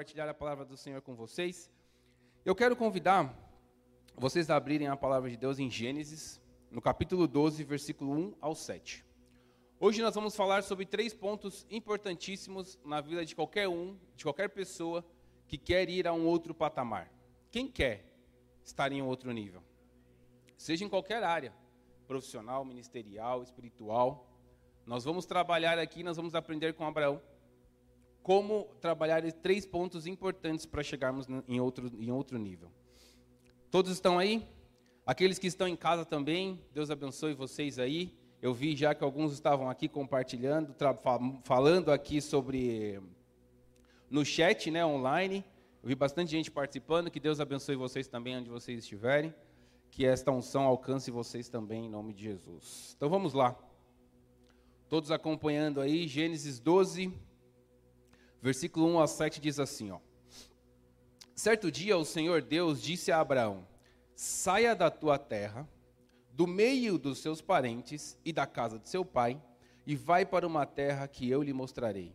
compartilhar a palavra do Senhor com vocês. Eu quero convidar vocês a abrirem a palavra de Deus em Gênesis, no capítulo 12, versículo 1 ao 7. Hoje nós vamos falar sobre três pontos importantíssimos na vida de qualquer um, de qualquer pessoa que quer ir a um outro patamar. Quem quer estar em um outro nível? Seja em qualquer área, profissional, ministerial, espiritual. Nós vamos trabalhar aqui, nós vamos aprender com Abraão como trabalhar três pontos importantes para chegarmos em outro, em outro nível. Todos estão aí? Aqueles que estão em casa também, Deus abençoe vocês aí. Eu vi já que alguns estavam aqui compartilhando, falando aqui sobre no chat, né, online. Eu vi bastante gente participando. Que Deus abençoe vocês também onde vocês estiverem. Que esta unção alcance vocês também em nome de Jesus. Então vamos lá. Todos acompanhando aí, Gênesis 12, versículo 1 a 7 diz assim, ó. Certo dia o Senhor Deus disse a Abraão: Saia da tua terra, do meio dos seus parentes e da casa de seu pai, e vai para uma terra que eu lhe mostrarei.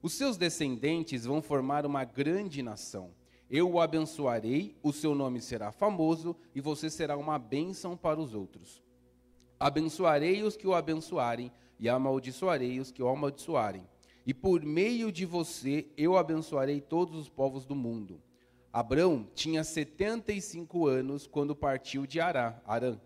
Os seus descendentes vão formar uma grande nação. Eu o abençoarei, o seu nome será famoso e você será uma bênção para os outros. Abençoarei os que o abençoarem e amaldiçoarei os que o amaldiçoarem e por meio de você eu abençoarei todos os povos do mundo. Abrão tinha 75 anos quando partiu de Arã, Arã,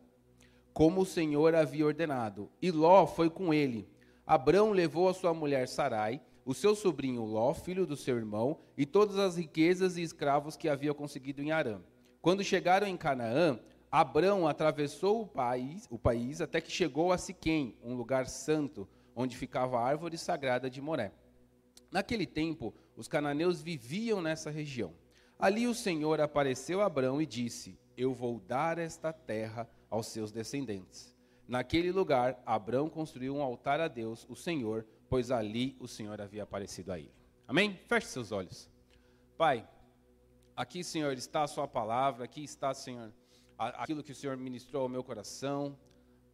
como o Senhor havia ordenado, e Ló foi com ele. Abrão levou a sua mulher Sarai, o seu sobrinho Ló, filho do seu irmão, e todas as riquezas e escravos que havia conseguido em Arã. Quando chegaram em Canaã, Abrão atravessou o país, o país até que chegou a Siquém, um lugar santo, onde ficava a árvore sagrada de Moré. Naquele tempo, os cananeus viviam nessa região. Ali o Senhor apareceu a Abrão e disse: Eu vou dar esta terra aos seus descendentes. Naquele lugar, Abrão construiu um altar a Deus, o Senhor, pois ali o Senhor havia aparecido a ele. Amém? Feche seus olhos. Pai, aqui, Senhor, está a Sua palavra, aqui está, Senhor, aquilo que o Senhor ministrou ao meu coração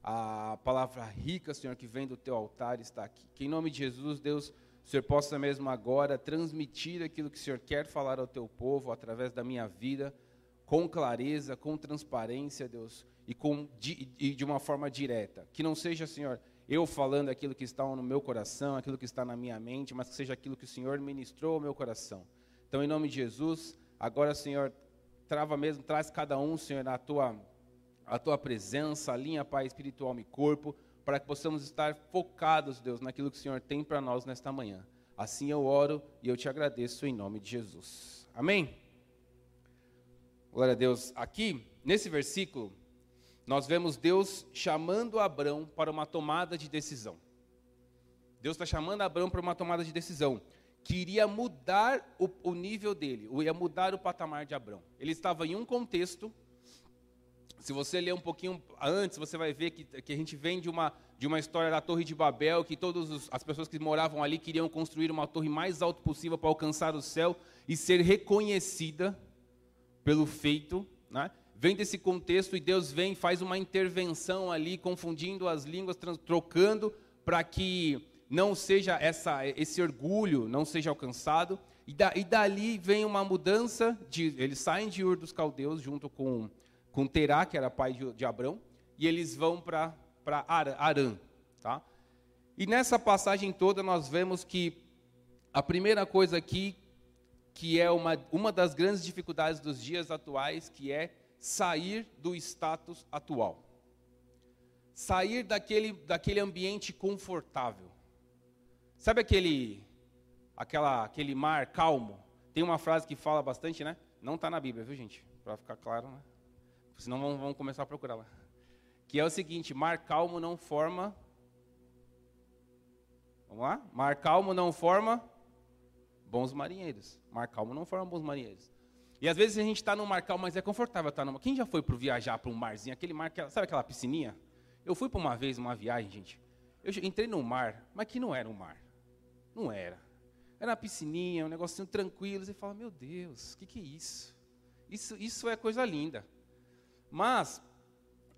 a palavra rica, Senhor, que vem do teu altar está aqui. Que em nome de Jesus, Deus, o Senhor possa mesmo agora transmitir aquilo que o Senhor quer falar ao teu povo através da minha vida, com clareza, com transparência, Deus, e, com, de, e de uma forma direta. Que não seja, Senhor, eu falando aquilo que está no meu coração, aquilo que está na minha mente, mas que seja aquilo que o Senhor ministrou ao meu coração. Então, em nome de Jesus, agora, Senhor, trava mesmo, traz cada um, Senhor, na tua a tua presença, alinha, Pai, espiritual e corpo, para que possamos estar focados, Deus, naquilo que o Senhor tem para nós nesta manhã. Assim eu oro e eu te agradeço em nome de Jesus. Amém? Glória a Deus. Aqui, nesse versículo, nós vemos Deus chamando Abraão para uma tomada de decisão. Deus está chamando Abraão para uma tomada de decisão que iria mudar o, o nível dele, ia mudar o patamar de Abraão. Ele estava em um contexto se você ler um pouquinho antes, você vai ver que, que a gente vem de uma, de uma história da Torre de Babel, que todas as pessoas que moravam ali queriam construir uma torre mais alta possível para alcançar o céu e ser reconhecida pelo feito. Né? Vem desse contexto e Deus vem faz uma intervenção ali, confundindo as línguas, trocando para que não seja essa, esse orgulho não seja alcançado. E, da, e dali vem uma mudança, de, eles saem de Ur dos Caldeus junto com com Terá, que era pai de, Abrão, e eles vão para Arã. Tá? E nessa passagem toda nós vemos que a primeira coisa aqui, que é uma, uma das grandes dificuldades dos dias atuais, que é sair do status atual. Sair daquele, daquele ambiente confortável. Sabe aquele, aquela, aquele mar calmo? Tem uma frase que fala bastante, né? Não está na Bíblia, viu, gente? Para ficar claro, né? Senão vamos, vamos começar a procurar lá. Que é o seguinte: mar calmo não forma. Vamos lá? Mar calmo não forma bons marinheiros. Mar calmo não forma bons marinheiros. E às vezes a gente está no mar calmo, mas é confortável estar tá no Quem já foi para viajar para um marzinho, aquele mar, sabe aquela piscininha? Eu fui para uma vez, uma viagem, gente. Eu entrei no mar, mas que não era um mar. Não era. Era uma piscininha, um negocinho tranquilo. Você fala, meu Deus, o que, que é isso? Isso, isso é coisa linda. Mas,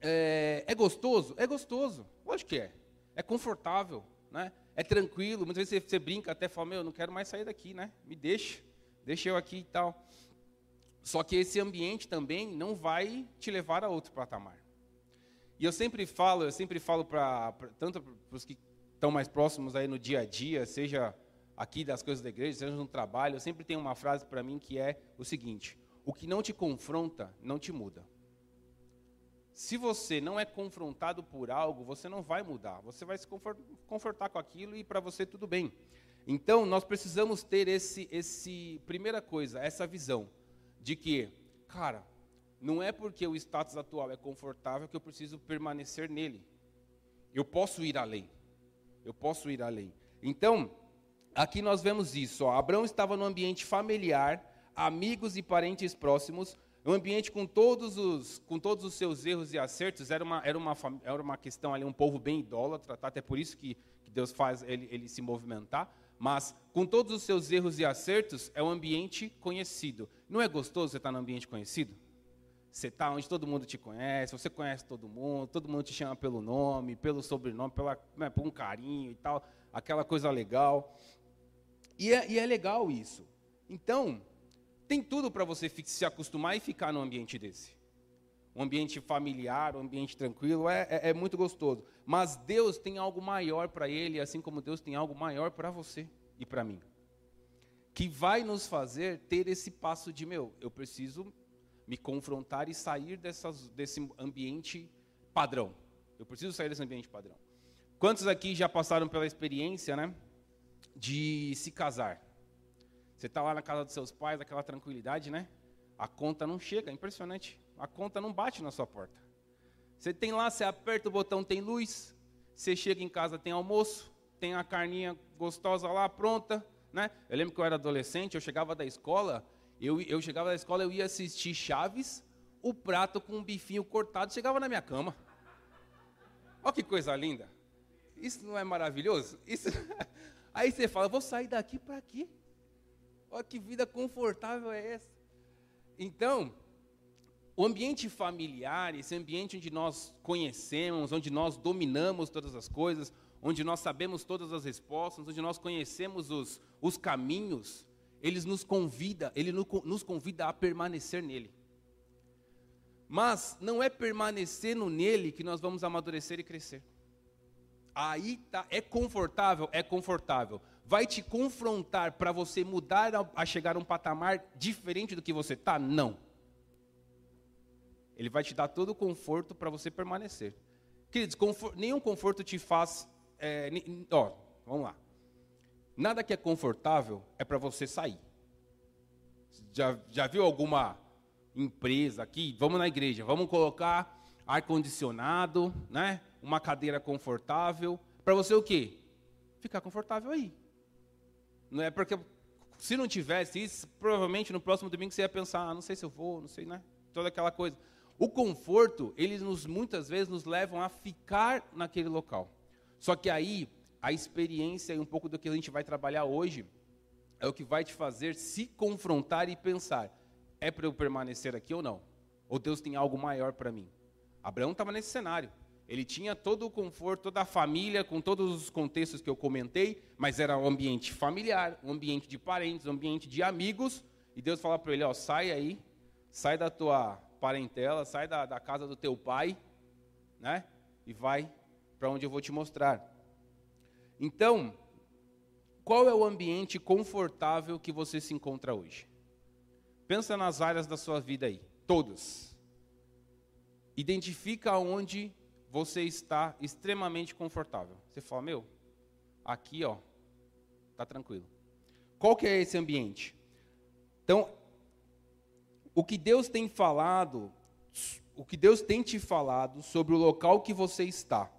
é, é, gostoso? É gostoso. Lógico que é. É confortável, né? É tranquilo. Muitas vezes você, você brinca até fala, meu, eu não quero mais sair daqui, né? Me deixa. deixa eu aqui e tal. Só que esse ambiente também não vai te levar a outro patamar. E eu sempre falo, eu sempre falo para tanto para os que estão mais próximos aí no dia a dia, seja aqui das coisas da igreja, seja no trabalho, eu sempre tenho uma frase para mim que é o seguinte: o que não te confronta não te muda. Se você não é confrontado por algo, você não vai mudar. Você vai se confortar com aquilo e para você tudo bem. Então, nós precisamos ter esse, esse primeira coisa, essa visão de que, cara, não é porque o status atual é confortável que eu preciso permanecer nele. Eu posso ir além. Eu posso ir além. Então, aqui nós vemos isso. Ó. Abraão estava no ambiente familiar, amigos e parentes próximos, um ambiente com todos os, com todos os seus erros e acertos. Era uma, era uma, era uma questão ali, um povo bem idólatra, tá? até por isso que, que Deus faz ele, ele se movimentar. Mas, com todos os seus erros e acertos, é um ambiente conhecido. Não é gostoso você estar no ambiente conhecido? Você está onde todo mundo te conhece, você conhece todo mundo, todo mundo te chama pelo nome, pelo sobrenome, pela, né, por um carinho e tal, aquela coisa legal. E é, e é legal isso. Então, tem tudo para você se acostumar e ficar num ambiente desse. Um ambiente familiar, um ambiente tranquilo, é, é, é muito gostoso. Mas Deus tem algo maior para ele, assim como Deus tem algo maior para você e para mim. Que vai nos fazer ter esse passo de, meu, eu preciso me confrontar e sair dessas, desse ambiente padrão. Eu preciso sair desse ambiente padrão. Quantos aqui já passaram pela experiência, né, de se casar? Você está lá na casa dos seus pais, aquela tranquilidade, né? A conta não chega, é impressionante. A conta não bate na sua porta. Você tem lá, você aperta o botão, tem luz. Você chega em casa, tem almoço, tem a carninha gostosa lá pronta, né? Eu lembro que eu era adolescente, eu chegava da escola, eu, eu chegava da escola, eu ia assistir Chaves, o prato com um bifinho cortado chegava na minha cama. Olha que coisa linda. Isso não é maravilhoso? Isso... Aí você fala, vou sair daqui para quê? Olha que vida confortável é essa. Então, o ambiente familiar, esse ambiente onde nós conhecemos, onde nós dominamos todas as coisas, onde nós sabemos todas as respostas, onde nós conhecemos os, os caminhos, eles nos convida, ele nos convida a permanecer nele. Mas não é permanecendo nele que nós vamos amadurecer e crescer. Aí tá, é confortável, é confortável vai te confrontar para você mudar a, chegar a um patamar diferente do que você está? Não. Ele vai te dar todo o conforto para você permanecer. Queridos, conforto, nenhum conforto te faz. É, ó, vamos lá. Nada que é confortável é para você sair. Já, já viu alguma empresa aqui? Vamos na igreja, vamos colocar ar-condicionado, né? uma cadeira confortável. Para você o quê? Ficar confortável aí. Não é porque se não tivesse isso, provavelmente no próximo domingo você ia pensar, ah, não sei se eu vou, não sei, né? Toda aquela coisa. O conforto, eles nos, muitas vezes nos levam a ficar naquele local. Só que aí, a experiência e um pouco do que a gente vai trabalhar hoje é o que vai te fazer se confrontar e pensar: é para eu permanecer aqui ou não? Ou Deus tem algo maior para mim? Abraão estava nesse cenário. Ele tinha todo o conforto, toda a família, com todos os contextos que eu comentei, mas era um ambiente familiar, um ambiente de parentes, um ambiente de amigos. E Deus fala para ele: ó, sai aí, sai da tua parentela, sai da, da casa do teu pai, né? E vai para onde eu vou te mostrar. Então, qual é o ambiente confortável que você se encontra hoje? Pensa nas áreas da sua vida aí, todas. Identifica onde você está extremamente confortável. Você fala, meu, aqui, ó, tá tranquilo. Qual que é esse ambiente? Então, o que Deus tem falado, o que Deus tem te falado sobre o local que você está,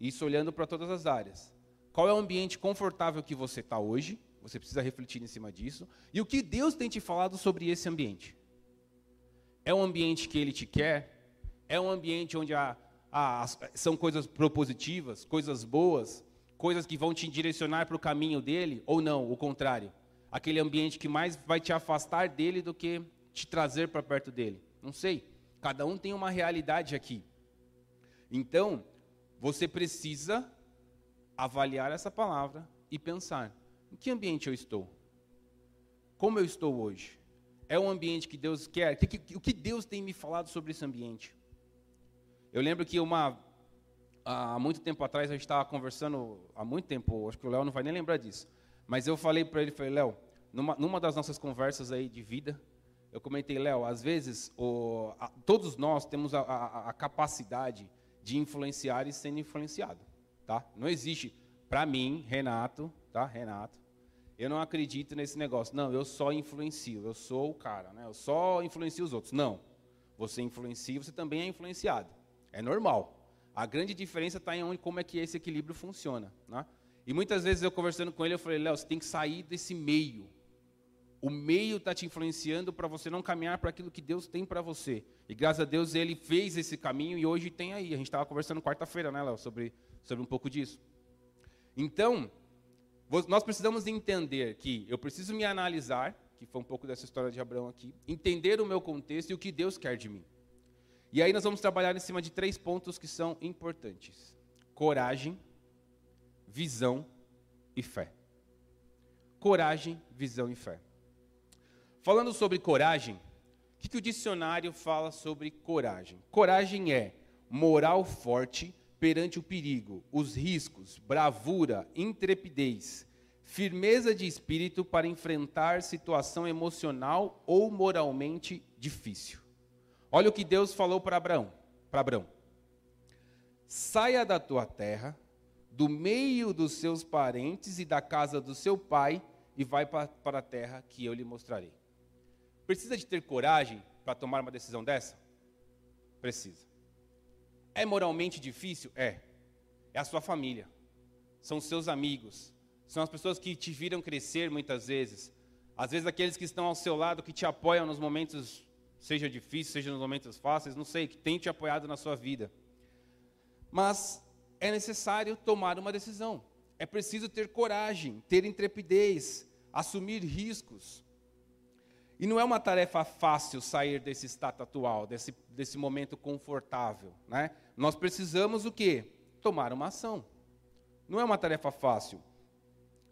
isso olhando para todas as áreas. Qual é o ambiente confortável que você está hoje? Você precisa refletir em cima disso. E o que Deus tem te falado sobre esse ambiente? É um ambiente que Ele te quer? É um ambiente onde a ah, são coisas propositivas, coisas boas, coisas que vão te direcionar para o caminho dele, ou não, o contrário. Aquele ambiente que mais vai te afastar dele do que te trazer para perto dele. Não sei. Cada um tem uma realidade aqui. Então, você precisa avaliar essa palavra e pensar: em que ambiente eu estou? como eu estou hoje? É um ambiente que Deus quer? O que, o que Deus tem me falado sobre esse ambiente? Eu lembro que uma, há muito tempo atrás, a gente estava conversando, há muito tempo, acho que o Léo não vai nem lembrar disso, mas eu falei para ele, falei, Léo, numa, numa das nossas conversas aí de vida, eu comentei, Léo, às vezes o, a, todos nós temos a, a, a, capacidade de influenciar e sendo influenciado, tá? Não existe, para mim, Renato, tá? Renato, eu não acredito nesse negócio. Não, eu só influencio, eu sou o cara, né? Eu só influencio os outros. Não, você influencia, você também é influenciado. É normal. A grande diferença está em onde, como é que esse equilíbrio funciona, né? E muitas vezes eu conversando com ele, eu falei, Léo, você tem que sair desse meio o meio está te influenciando para você não caminhar para aquilo que Deus tem para você. E graças a Deus ele fez esse caminho e hoje tem aí. A gente estava conversando quarta-feira, né, Léo, sobre, sobre um pouco disso. Então, nós precisamos entender que eu preciso me analisar, que foi um pouco dessa história de Abraão aqui, entender o meu contexto e o que Deus quer de mim. E aí nós vamos trabalhar em cima de três pontos que são importantes: coragem, visão e fé. Coragem, visão e fé. Falando sobre coragem, o que, que o dicionário fala sobre coragem? Coragem é moral forte perante o perigo, os riscos, bravura, intrepidez, firmeza de espírito para enfrentar situação emocional ou moralmente difícil. Olha o que Deus falou para Abraão, para Abraão. Saia da tua terra, do meio dos seus parentes e da casa do seu pai, e vai para a terra que eu lhe mostrarei. Precisa de ter coragem para tomar uma decisão dessa? Precisa. É moralmente difícil? É. É a sua família. São os seus amigos. São as pessoas que te viram crescer muitas vezes. Às vezes aqueles que estão ao seu lado, que te apoiam nos momentos, seja difícil, seja nos momentos fáceis, não sei, que tem te apoiado na sua vida. Mas é necessário tomar uma decisão. É preciso ter coragem, ter intrepidez, assumir riscos. E não é uma tarefa fácil sair desse estado atual, desse, desse momento confortável. Né? Nós precisamos o quê? Tomar uma ação. Não é uma tarefa fácil.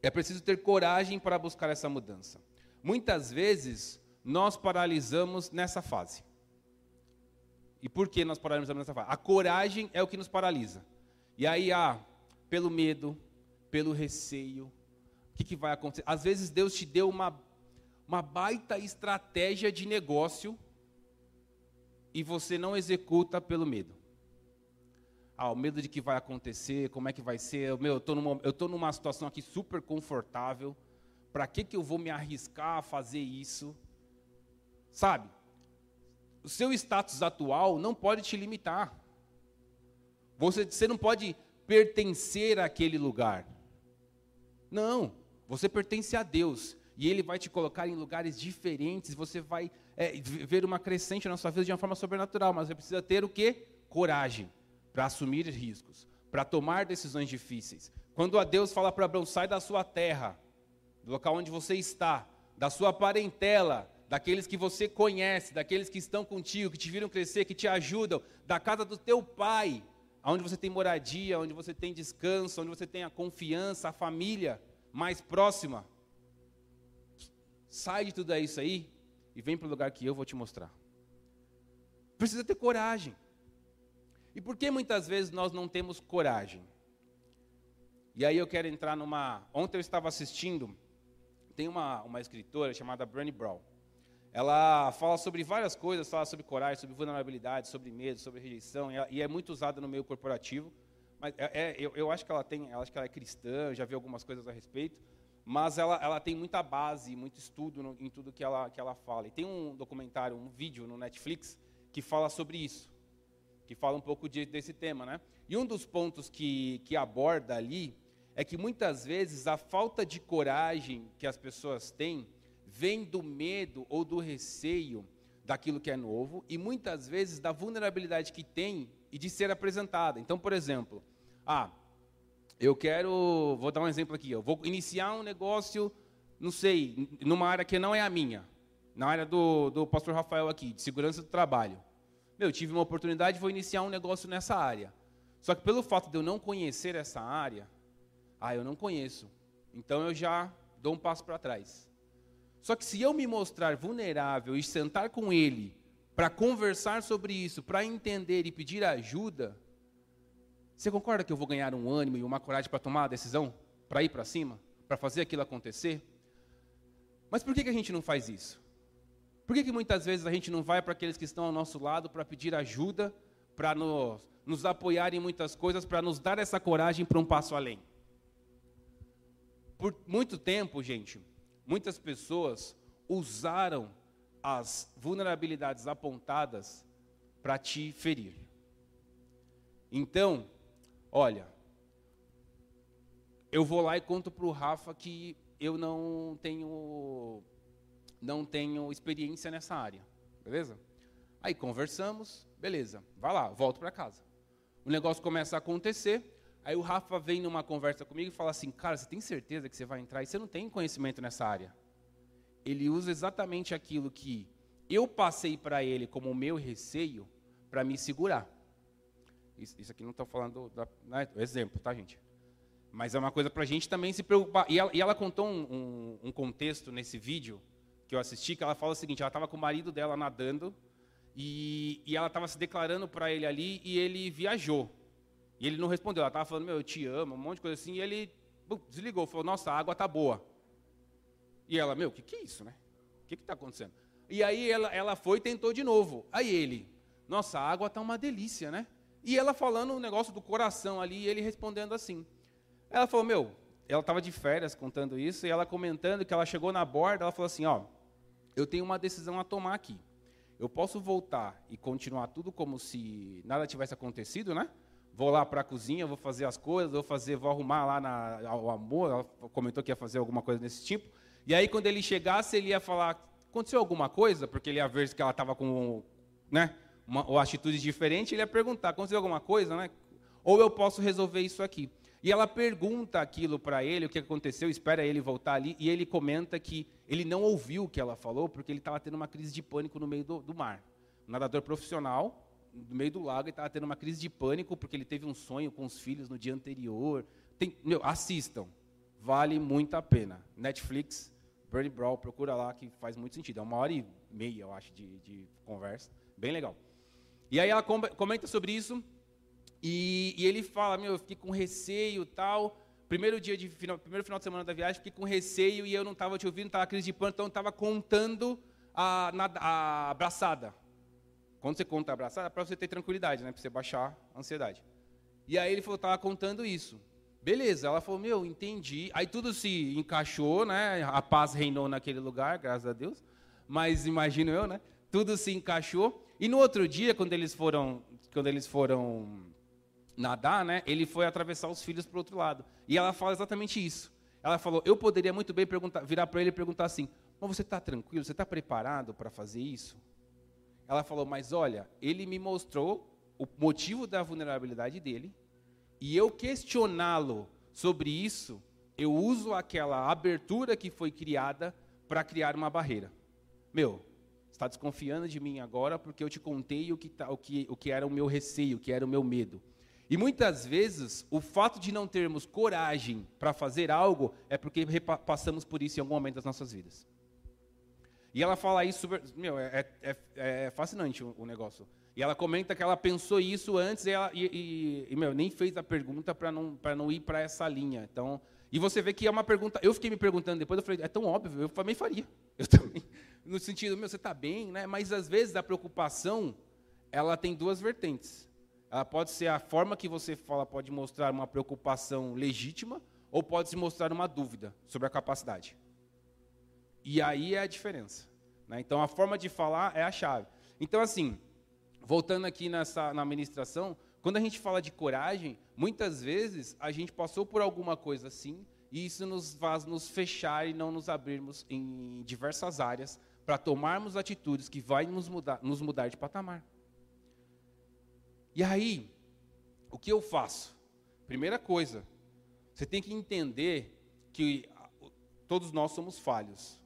É preciso ter coragem para buscar essa mudança. Muitas vezes, nós paralisamos nessa fase. E por que nós paralisamos nessa fase? A coragem é o que nos paralisa. E aí, ah, pelo medo, pelo receio, o que, que vai acontecer? Às vezes Deus te deu uma uma baita estratégia de negócio e você não executa pelo medo. Ah, o medo de que vai acontecer, como é que vai ser. Meu, eu estou numa, eu numa situação aqui super confortável. Para que, que eu vou me arriscar a fazer isso? Sabe? O seu status atual não pode te limitar. Você, você não pode pertencer àquele lugar. Não, você pertence a Deus e Ele vai te colocar em lugares diferentes, você vai é, ver uma crescente na sua vida de uma forma sobrenatural, mas você precisa ter o quê? Coragem para assumir riscos, para tomar decisões difíceis. Quando a Deus fala para Abraão, sai da sua terra, do local onde você está, da sua parentela, daqueles que você conhece, daqueles que estão contigo, que te viram crescer, que te ajudam, da casa do teu pai, onde você tem moradia, onde você tem descanso, onde você tem a confiança, a família mais próxima. Sai de tudo isso aí e vem para o lugar que eu vou te mostrar. Precisa ter coragem. E por que muitas vezes nós não temos coragem? E aí eu quero entrar numa. Ontem eu estava assistindo, tem uma, uma escritora chamada Brené Brown. Ela fala sobre várias coisas, fala sobre coragem, sobre vulnerabilidade, sobre medo, sobre rejeição, e é muito usada no meio corporativo. Mas é, é, eu, eu, acho que ela tem, acho que ela é cristã, já vi algumas coisas a respeito mas ela, ela tem muita base, muito estudo no, em tudo que ela, que ela fala. E tem um documentário, um vídeo no Netflix que fala sobre isso, que fala um pouco de, desse tema, né? E um dos pontos que, que aborda ali é que muitas vezes a falta de coragem que as pessoas têm vem do medo ou do receio daquilo que é novo e muitas vezes da vulnerabilidade que tem e de ser apresentada. Então, por exemplo, ah, eu quero, vou dar um exemplo aqui, eu vou iniciar um negócio, não sei, numa área que não é a minha, na área do, do pastor Rafael aqui, de segurança do trabalho. Meu, tive uma oportunidade, vou iniciar um negócio nessa área. Só que pelo fato de eu não conhecer essa área, ah, eu não conheço. Então eu já dou um passo para trás. Só que se eu me mostrar vulnerável e sentar com ele para conversar sobre isso, para entender e pedir ajuda, você concorda que eu vou ganhar um ânimo e uma coragem para tomar a decisão? Para ir para cima? Para fazer aquilo acontecer? Mas por que, que a gente não faz isso? Por que, que muitas vezes a gente não vai para aqueles que estão ao nosso lado para pedir ajuda, para nos, nos apoiar em muitas coisas, para nos dar essa coragem para um passo além? Por muito tempo, gente, muitas pessoas usaram as vulnerabilidades apontadas para te ferir. Então, olha, eu vou lá e conto para o Rafa que eu não tenho não tenho experiência nessa área, beleza? Aí conversamos, beleza, vai lá, volto para casa. O negócio começa a acontecer, aí o Rafa vem numa conversa comigo e fala assim, cara, você tem certeza que você vai entrar e você não tem conhecimento nessa área? Ele usa exatamente aquilo que eu passei para ele como meu receio para me segurar. Isso, isso aqui não estou falando né, exemplo, tá, gente? Mas é uma coisa para a gente também se preocupar. E ela, e ela contou um, um, um, contexto nesse vídeo que eu assisti, que ela fala o seguinte: ela estava com o marido dela nadando e, e ela estava se declarando para ele ali e ele viajou. E ele não respondeu. Ela estava falando, meu, eu te amo, um monte de coisa assim. E ele bum, desligou, falou, nossa, a água tá boa. E ela, meu, o que, que é isso, né? O que está acontecendo? E aí ela, ela foi e tentou de novo. Aí ele, nossa, a água tá uma delícia, né? E ela falando o um negócio do coração ali, e ele respondendo assim. Ela falou, meu, ela estava de férias contando isso, e ela comentando que ela chegou na borda, ela falou assim, ó, eu tenho uma decisão a tomar aqui. Eu posso voltar e continuar tudo como se nada tivesse acontecido, né? Vou lá para a cozinha, vou fazer as coisas, vou fazer, vou arrumar lá na, o amor. Ela comentou que ia fazer alguma coisa desse tipo. E aí, quando ele chegasse, ele ia falar: aconteceu alguma coisa? Porque ele ia ver que ela estava com, né, uma, uma atitude diferente. Ele ia perguntar: aconteceu alguma coisa, né? Ou eu posso resolver isso aqui? E ela pergunta aquilo para ele, o que aconteceu, espera ele voltar ali, e ele comenta que ele não ouviu o que ela falou, porque ele estava tendo uma crise de pânico no meio do, do mar. Um nadador profissional, no meio do lago, ele estava tendo uma crise de pânico, porque ele teve um sonho com os filhos no dia anterior. Tem, meu, assistam, vale muito a pena. Netflix, Bernie Brawl, procura lá, que faz muito sentido. É uma hora e meia, eu acho, de, de conversa. Bem legal. E aí ela comenta sobre isso, e, e, ele fala, meu, eu fiquei com receio tal. Primeiro dia de final, primeiro final de semana da viagem, fiquei com receio e eu não estava te ouvindo, estava crise de pânico, então estava contando a, a abraçada. Quando você conta abraçada, é para você ter tranquilidade, né? Para você baixar a ansiedade. E aí ele falou, estava contando isso. Beleza, ela falou, meu, entendi. Aí tudo se encaixou, né? A paz reinou naquele lugar, graças a Deus. Mas imagino eu, né? Tudo se encaixou. E no outro dia, quando eles foram, quando eles foram nadar, né, ele foi atravessar os filhos para o outro lado. E ela fala exatamente isso. Ela falou: Eu poderia muito bem perguntar, virar para ele e perguntar assim: Mas você está tranquilo? Você está preparado para fazer isso? Ela falou: Mas olha, ele me mostrou o motivo da vulnerabilidade dele, e eu questioná-lo sobre isso, eu uso aquela abertura que foi criada para criar uma barreira. Meu, está desconfiando de mim agora porque eu te contei o que, tá, o que, o que era o meu receio, o que era o meu medo. E muitas vezes, o fato de não termos coragem para fazer algo é porque passamos por isso em algum momento das nossas vidas. E ela fala isso super. Meu, é, é, é fascinante o, o, negócio. E ela comenta que ela pensou isso antes e, ela, e, e, e meu, nem fez a pergunta para não, não ir para essa linha. Então, e você vê que é uma pergunta. Eu fiquei me perguntando depois, eu falei, é tão óbvio, eu também faria. Eu também. No sentido, meu, você está bem, né? Mas às vezes a preocupação, ela tem duas vertentes. Ela pode ser a forma que você fala, pode mostrar uma preocupação legítima, ou pode se mostrar uma dúvida sobre a capacidade. E aí é a diferença. Né? Então, a forma de falar é a chave. Então, assim, voltando aqui nessa, na administração, quando a gente fala de coragem, muitas vezes a gente passou por alguma coisa assim, e isso nos faz nos fechar e não nos abrirmos em diversas áreas para tomarmos atitudes que vai nos mudar, nos mudar de patamar. E aí, o que eu faço? Primeira coisa, você tem que entender que todos nós somos falhos.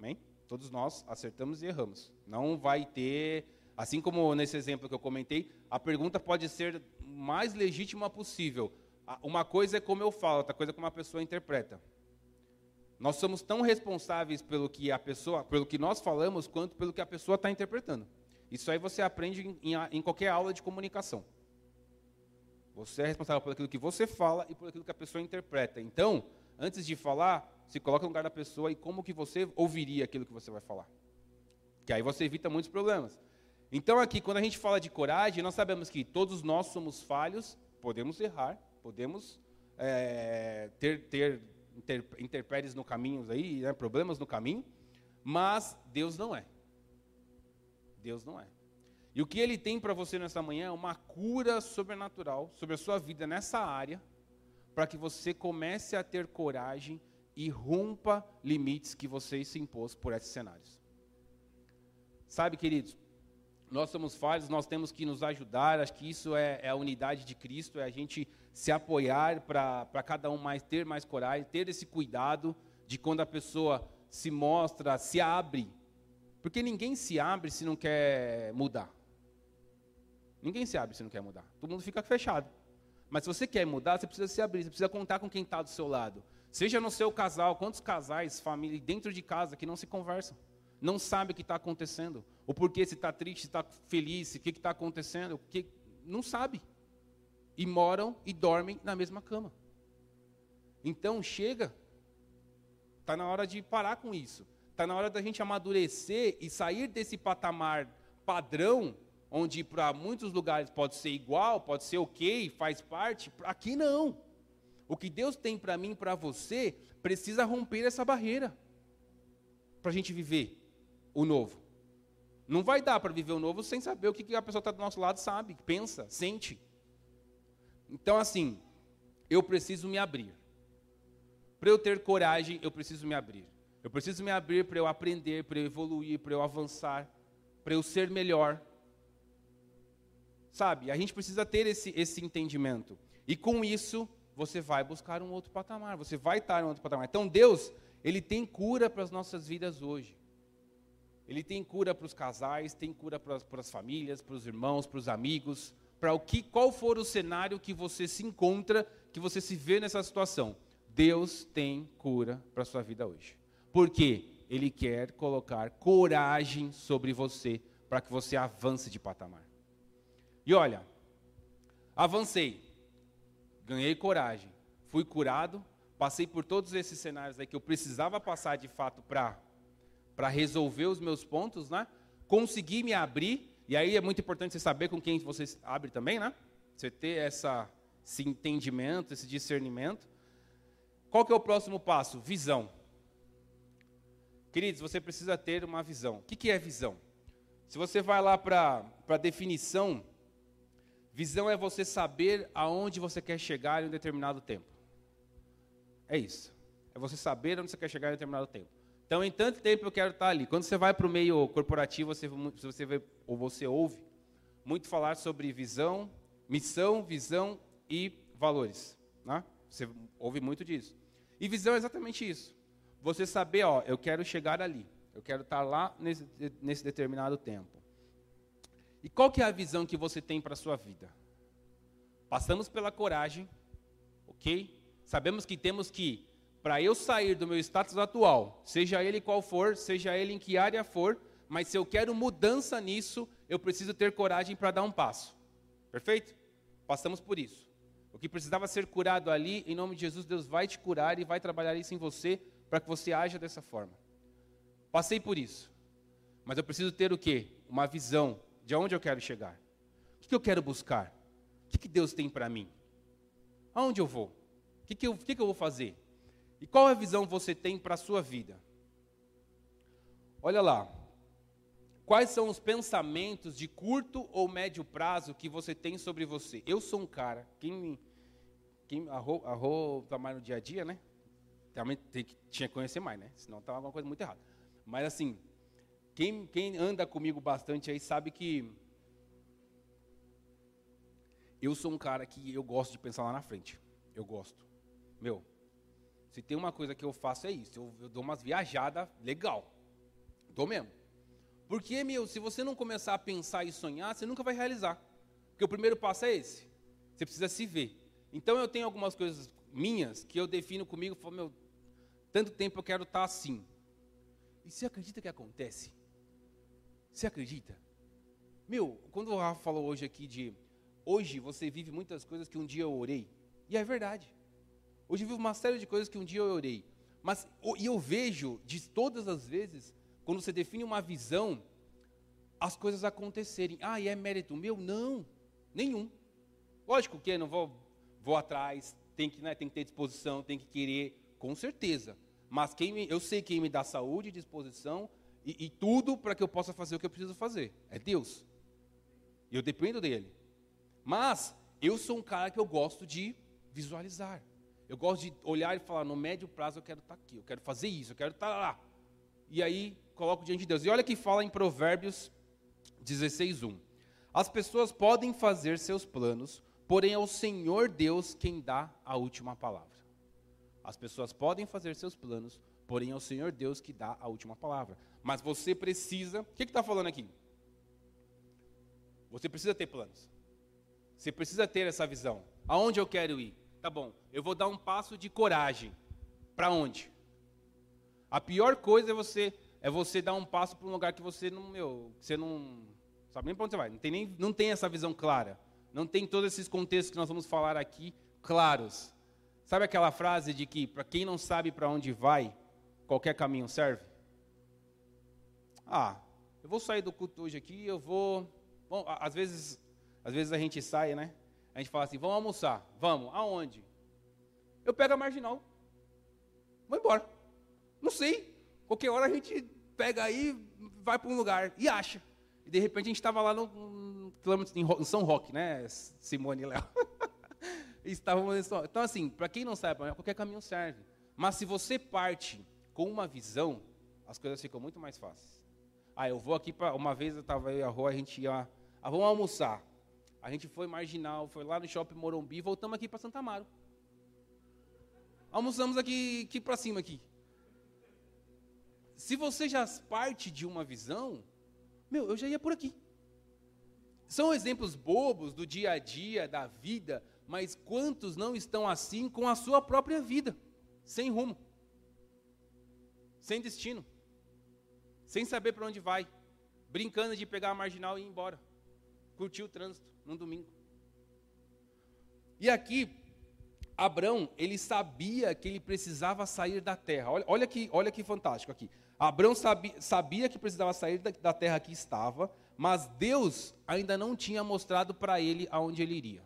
Amém? Todos nós acertamos e erramos. Não vai ter, assim como nesse exemplo que eu comentei, a pergunta pode ser mais legítima possível. Uma coisa é como eu falo, outra coisa é como a pessoa interpreta. Nós somos tão responsáveis pelo que a pessoa, pelo que nós falamos, quanto pelo que a pessoa está interpretando. Isso aí você aprende em, em, em, qualquer aula de comunicação. Você é responsável por aquilo que você fala e por aquilo que a pessoa interpreta. Então, antes de falar, se coloca no lugar da pessoa e como que você ouviria aquilo que você vai falar. Que aí você evita muitos problemas. Então, aqui, quando a gente fala de coragem, nós sabemos que todos nós somos falhos, podemos errar, podemos é, ter, ter inter, interpéries no caminho aí, né, problemas no caminho, mas Deus não é. Deus não é. E o que Ele tem para você nessa manhã é uma cura sobrenatural sobre a sua vida nessa área, para que você comece a ter coragem e rompa limites que você se impôs por esses cenários. Sabe, queridos, nós somos falhos, nós temos que nos ajudar, acho que isso é, é a unidade de Cristo, é a gente se apoiar para cada um mais ter mais coragem, ter esse cuidado de quando a pessoa se mostra, se abre. Porque ninguém se abre se não quer mudar. Ninguém se abre se não quer mudar. Todo mundo fica fechado. Mas se você quer mudar, você precisa se abrir, você precisa contar com quem está do seu lado. Seja no seu casal, quantos casais, família, dentro de casa que não se conversam, não sabem o que está acontecendo, o porquê se está triste, se está feliz, o que está acontecendo, o que não sabe e moram e dormem na mesma cama. Então chega, está na hora de parar com isso. Está na hora da gente amadurecer e sair desse patamar padrão, onde para muitos lugares pode ser igual, pode ser ok, faz parte. Aqui não. O que Deus tem para mim para você precisa romper essa barreira para a gente viver o novo. Não vai dar para viver o novo sem saber o que a pessoa está do nosso lado sabe, pensa, sente. Então, assim, eu preciso me abrir. Para eu ter coragem, eu preciso me abrir. Eu preciso me abrir para eu aprender, para eu evoluir, para eu avançar, para eu ser melhor. Sabe? A gente precisa ter esse, esse entendimento. E com isso, você vai buscar um outro patamar. Você vai estar em outro patamar. Então, Deus, Ele tem cura para as nossas vidas hoje. Ele tem cura para os casais, tem cura para as, famílias, para os irmãos, para os amigos, para o que, qual for o cenário que você se encontra, que você se vê nessa situação. Deus tem cura para a sua vida hoje. Porque Ele quer colocar coragem sobre você para que você avance de patamar. E olha, avancei, ganhei coragem, fui curado, passei por todos esses cenários aí que eu precisava passar de fato para resolver os meus pontos, né? Consegui me abrir e aí é muito importante você saber com quem você abre também, né? Você ter essa, esse entendimento, esse discernimento. Qual que é o próximo passo? Visão. Queridos, você precisa ter uma visão. O que, que é visão? Se você vai lá para a definição, visão é você saber aonde você quer chegar em um determinado tempo. É isso. É você saber onde você quer chegar em um determinado tempo. Então, em tanto tempo eu quero estar ali. Quando você vai para o meio corporativo, você, você vê, ou você ouve muito falar sobre visão, missão, visão e valores. Né? Você ouve muito disso. E visão é exatamente isso. Você saber, ó, eu quero chegar ali. Eu quero estar lá nesse, nesse determinado tempo. E qual que é a visão que você tem para a sua vida? Passamos pela coragem, ok? Sabemos que temos que para eu sair do meu status atual, seja ele qual for, seja ele em que área for, mas se eu quero mudança nisso, eu preciso ter coragem para dar um passo. Perfeito? Passamos por isso. O que precisava ser curado ali, em nome de Jesus, Deus vai te curar e vai trabalhar isso em você para que você haja dessa forma. Passei por isso. Mas eu preciso ter o quê? Uma visão de onde eu quero chegar. O que eu quero buscar? O que Deus tem para mim? Aonde eu vou? O que, eu, o que eu vou fazer? E qual a visão você tem para a sua vida? Olha lá. Quais são os pensamentos de curto ou médio prazo que você tem sobre você? Eu sou um cara, quem, quem arrou, arrou tá mais no dia a dia, né? Também tem que, tinha que conhecer mais, né? Senão estava alguma coisa muito errada. Mas assim, quem, quem anda comigo bastante aí sabe que eu sou um cara que eu gosto de pensar lá na frente. Eu gosto. Meu, se tem uma coisa que eu faço é isso, eu, eu dou umas viajadas legal. Dou mesmo. Porque, meu, se você não começar a pensar e sonhar, você nunca vai realizar. Porque o primeiro passo é esse. Você precisa se ver. Então eu tenho algumas coisas minhas que eu defino comigo, falo, meu, tanto tempo eu quero estar assim. E você acredita que acontece? Você acredita? Meu, quando o Rafa falou hoje aqui de hoje você vive muitas coisas que um dia eu orei, e é verdade. Hoje eu vivo uma série de coisas que um dia eu orei. Mas e eu vejo de todas as vezes, quando você define uma visão, as coisas acontecerem. Ah, e é mérito meu? Não, nenhum. Lógico que não vou, vou atrás, tem que, né, tem que ter disposição, tem que querer, com certeza. Mas quem me, eu sei quem me dá saúde, disposição e, e tudo para que eu possa fazer o que eu preciso fazer. É Deus. Eu dependo dele. Mas eu sou um cara que eu gosto de visualizar. Eu gosto de olhar e falar, no médio prazo eu quero estar tá aqui, eu quero fazer isso, eu quero estar tá lá. E aí coloco diante de Deus. E olha que fala em Provérbios 16:1. As pessoas podem fazer seus planos, porém é o Senhor Deus quem dá a última palavra. As pessoas podem fazer seus planos, porém é o Senhor Deus que dá a última palavra. Mas você precisa. O que está falando aqui? Você precisa ter planos. Você precisa ter essa visão. Aonde eu quero ir? Tá bom, eu vou dar um passo de coragem. Para onde? A pior coisa é você é você dar um passo para um lugar que você não, meu, você não sabe nem para onde você vai. Não tem nem não tem essa visão clara. Não tem todos esses contextos que nós vamos falar aqui claros. Sabe aquela frase de que para quem não sabe para onde vai, qualquer caminho serve? Ah, eu vou sair do culto hoje aqui, eu vou. Bom, às vezes, às vezes a gente sai, né? A gente fala assim, vamos almoçar. Vamos, aonde? Eu pego a marginal. Vou embora. Não sei. Qualquer hora a gente pega aí, vai para um lugar e acha. E de repente a gente estava lá no, no, em São Roque, né? Simone e Léo. Estávamos Então, assim, para quem não sabe, qualquer caminho serve. Mas se você parte com uma visão, as coisas ficam muito mais fáceis. Ah, eu vou aqui para. Uma vez eu estava aí na rua, a gente ia. Ah, vamos almoçar. A gente foi marginal, foi lá no shopping Morumbi e voltamos aqui para Santa Amaro. Almoçamos aqui, aqui para cima aqui. Se você já parte de uma visão, meu, eu já ia por aqui. São exemplos bobos do dia a dia, da vida, mas quantos não estão assim com a sua própria vida, sem rumo, sem destino? Sem saber para onde vai, brincando de pegar a marginal e ir embora, curtir o trânsito num domingo. E aqui, Abrão, ele sabia que ele precisava sair da terra. Olha, olha, que, olha que fantástico aqui. Abrão sabia, sabia que precisava sair da, da terra que estava, mas Deus ainda não tinha mostrado para ele aonde ele iria.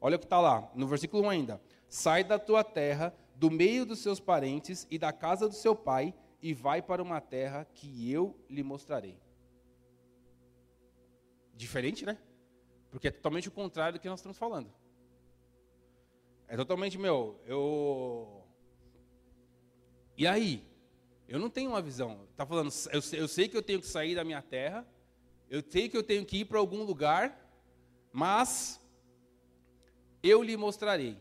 Olha o que está lá, no versículo 1 ainda. Sai da tua terra, do meio dos seus parentes e da casa do seu pai, e vai para uma terra que eu lhe mostrarei. Diferente, né? Porque é totalmente o contrário do que nós estamos falando. É totalmente, meu, eu. E aí? Eu não tenho uma visão. Está falando, eu, eu sei que eu tenho que sair da minha terra, eu sei que eu tenho que ir para algum lugar, mas eu lhe mostrarei.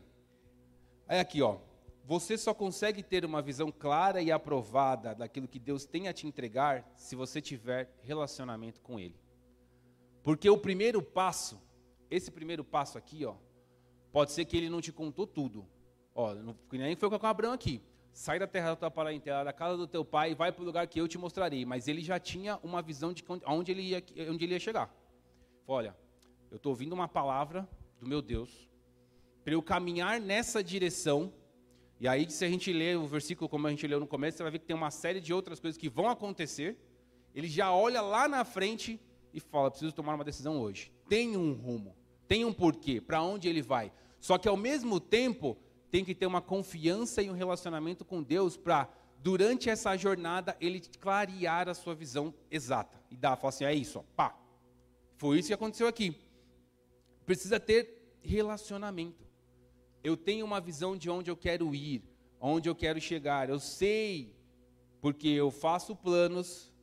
Aí aqui, ó. Você só consegue ter uma visão clara e aprovada daquilo que Deus tem a te entregar se você tiver relacionamento com Ele. Porque o primeiro passo, esse primeiro passo aqui, ó, pode ser que Ele não te contou tudo. Ó, não, nem foi com Abraão aqui. Sai da terra da tua parentela, da casa do teu pai e vai para o lugar que eu te mostrarei. Mas ele já tinha uma visão de onde ele ia, onde ele ia chegar. Olha, eu estou ouvindo uma palavra do meu Deus para eu caminhar nessa direção e aí, se a gente ler o versículo como a gente leu no começo, você vai ver que tem uma série de outras coisas que vão acontecer. Ele já olha lá na frente e fala: preciso tomar uma decisão hoje. Tem um rumo, tem um porquê, para onde ele vai. Só que ao mesmo tempo, tem que ter uma confiança e um relacionamento com Deus para, durante essa jornada, ele clarear a sua visão exata. E dar, falar assim: é isso, ó, pá. Foi isso que aconteceu aqui. Precisa ter relacionamento. Eu tenho uma visão de onde eu quero ir, onde eu quero chegar. Eu sei, porque eu faço planos,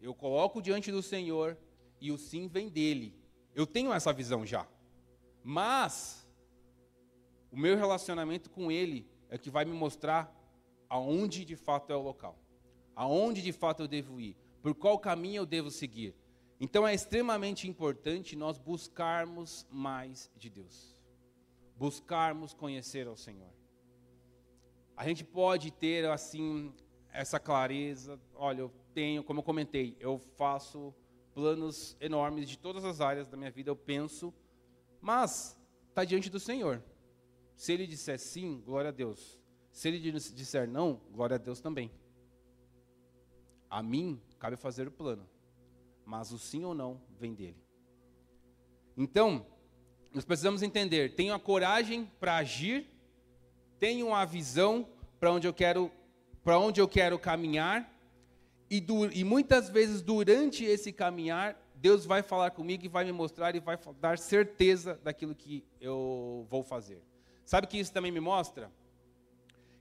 eu coloco diante do Senhor e o sim vem dele. Eu tenho essa visão já. Mas o meu relacionamento com ele é que vai me mostrar aonde de fato é o local. Aonde de fato eu devo ir, por qual caminho eu devo seguir. Então é extremamente importante nós buscarmos mais de Deus buscarmos conhecer ao Senhor. a gente pode ter assim essa clareza. Olha, eu tenho, como eu comentei, eu faço planos enormes de todas as áreas da minha vida, eu penso, mas está diante do Senhor. Se Ele disser sim, glória a Deus. Se Ele disser não, glória a Deus também. A mim cabe fazer o plano, mas o sim ou não vem dele. Então, nós precisamos entender: tenho a coragem para agir, tenho a visão para onde eu quero, para onde eu quero caminhar, e, e muitas vezes durante esse caminhar Deus vai falar comigo e vai me mostrar e vai dar certeza daquilo que eu vou fazer. Sabe que isso também me mostra?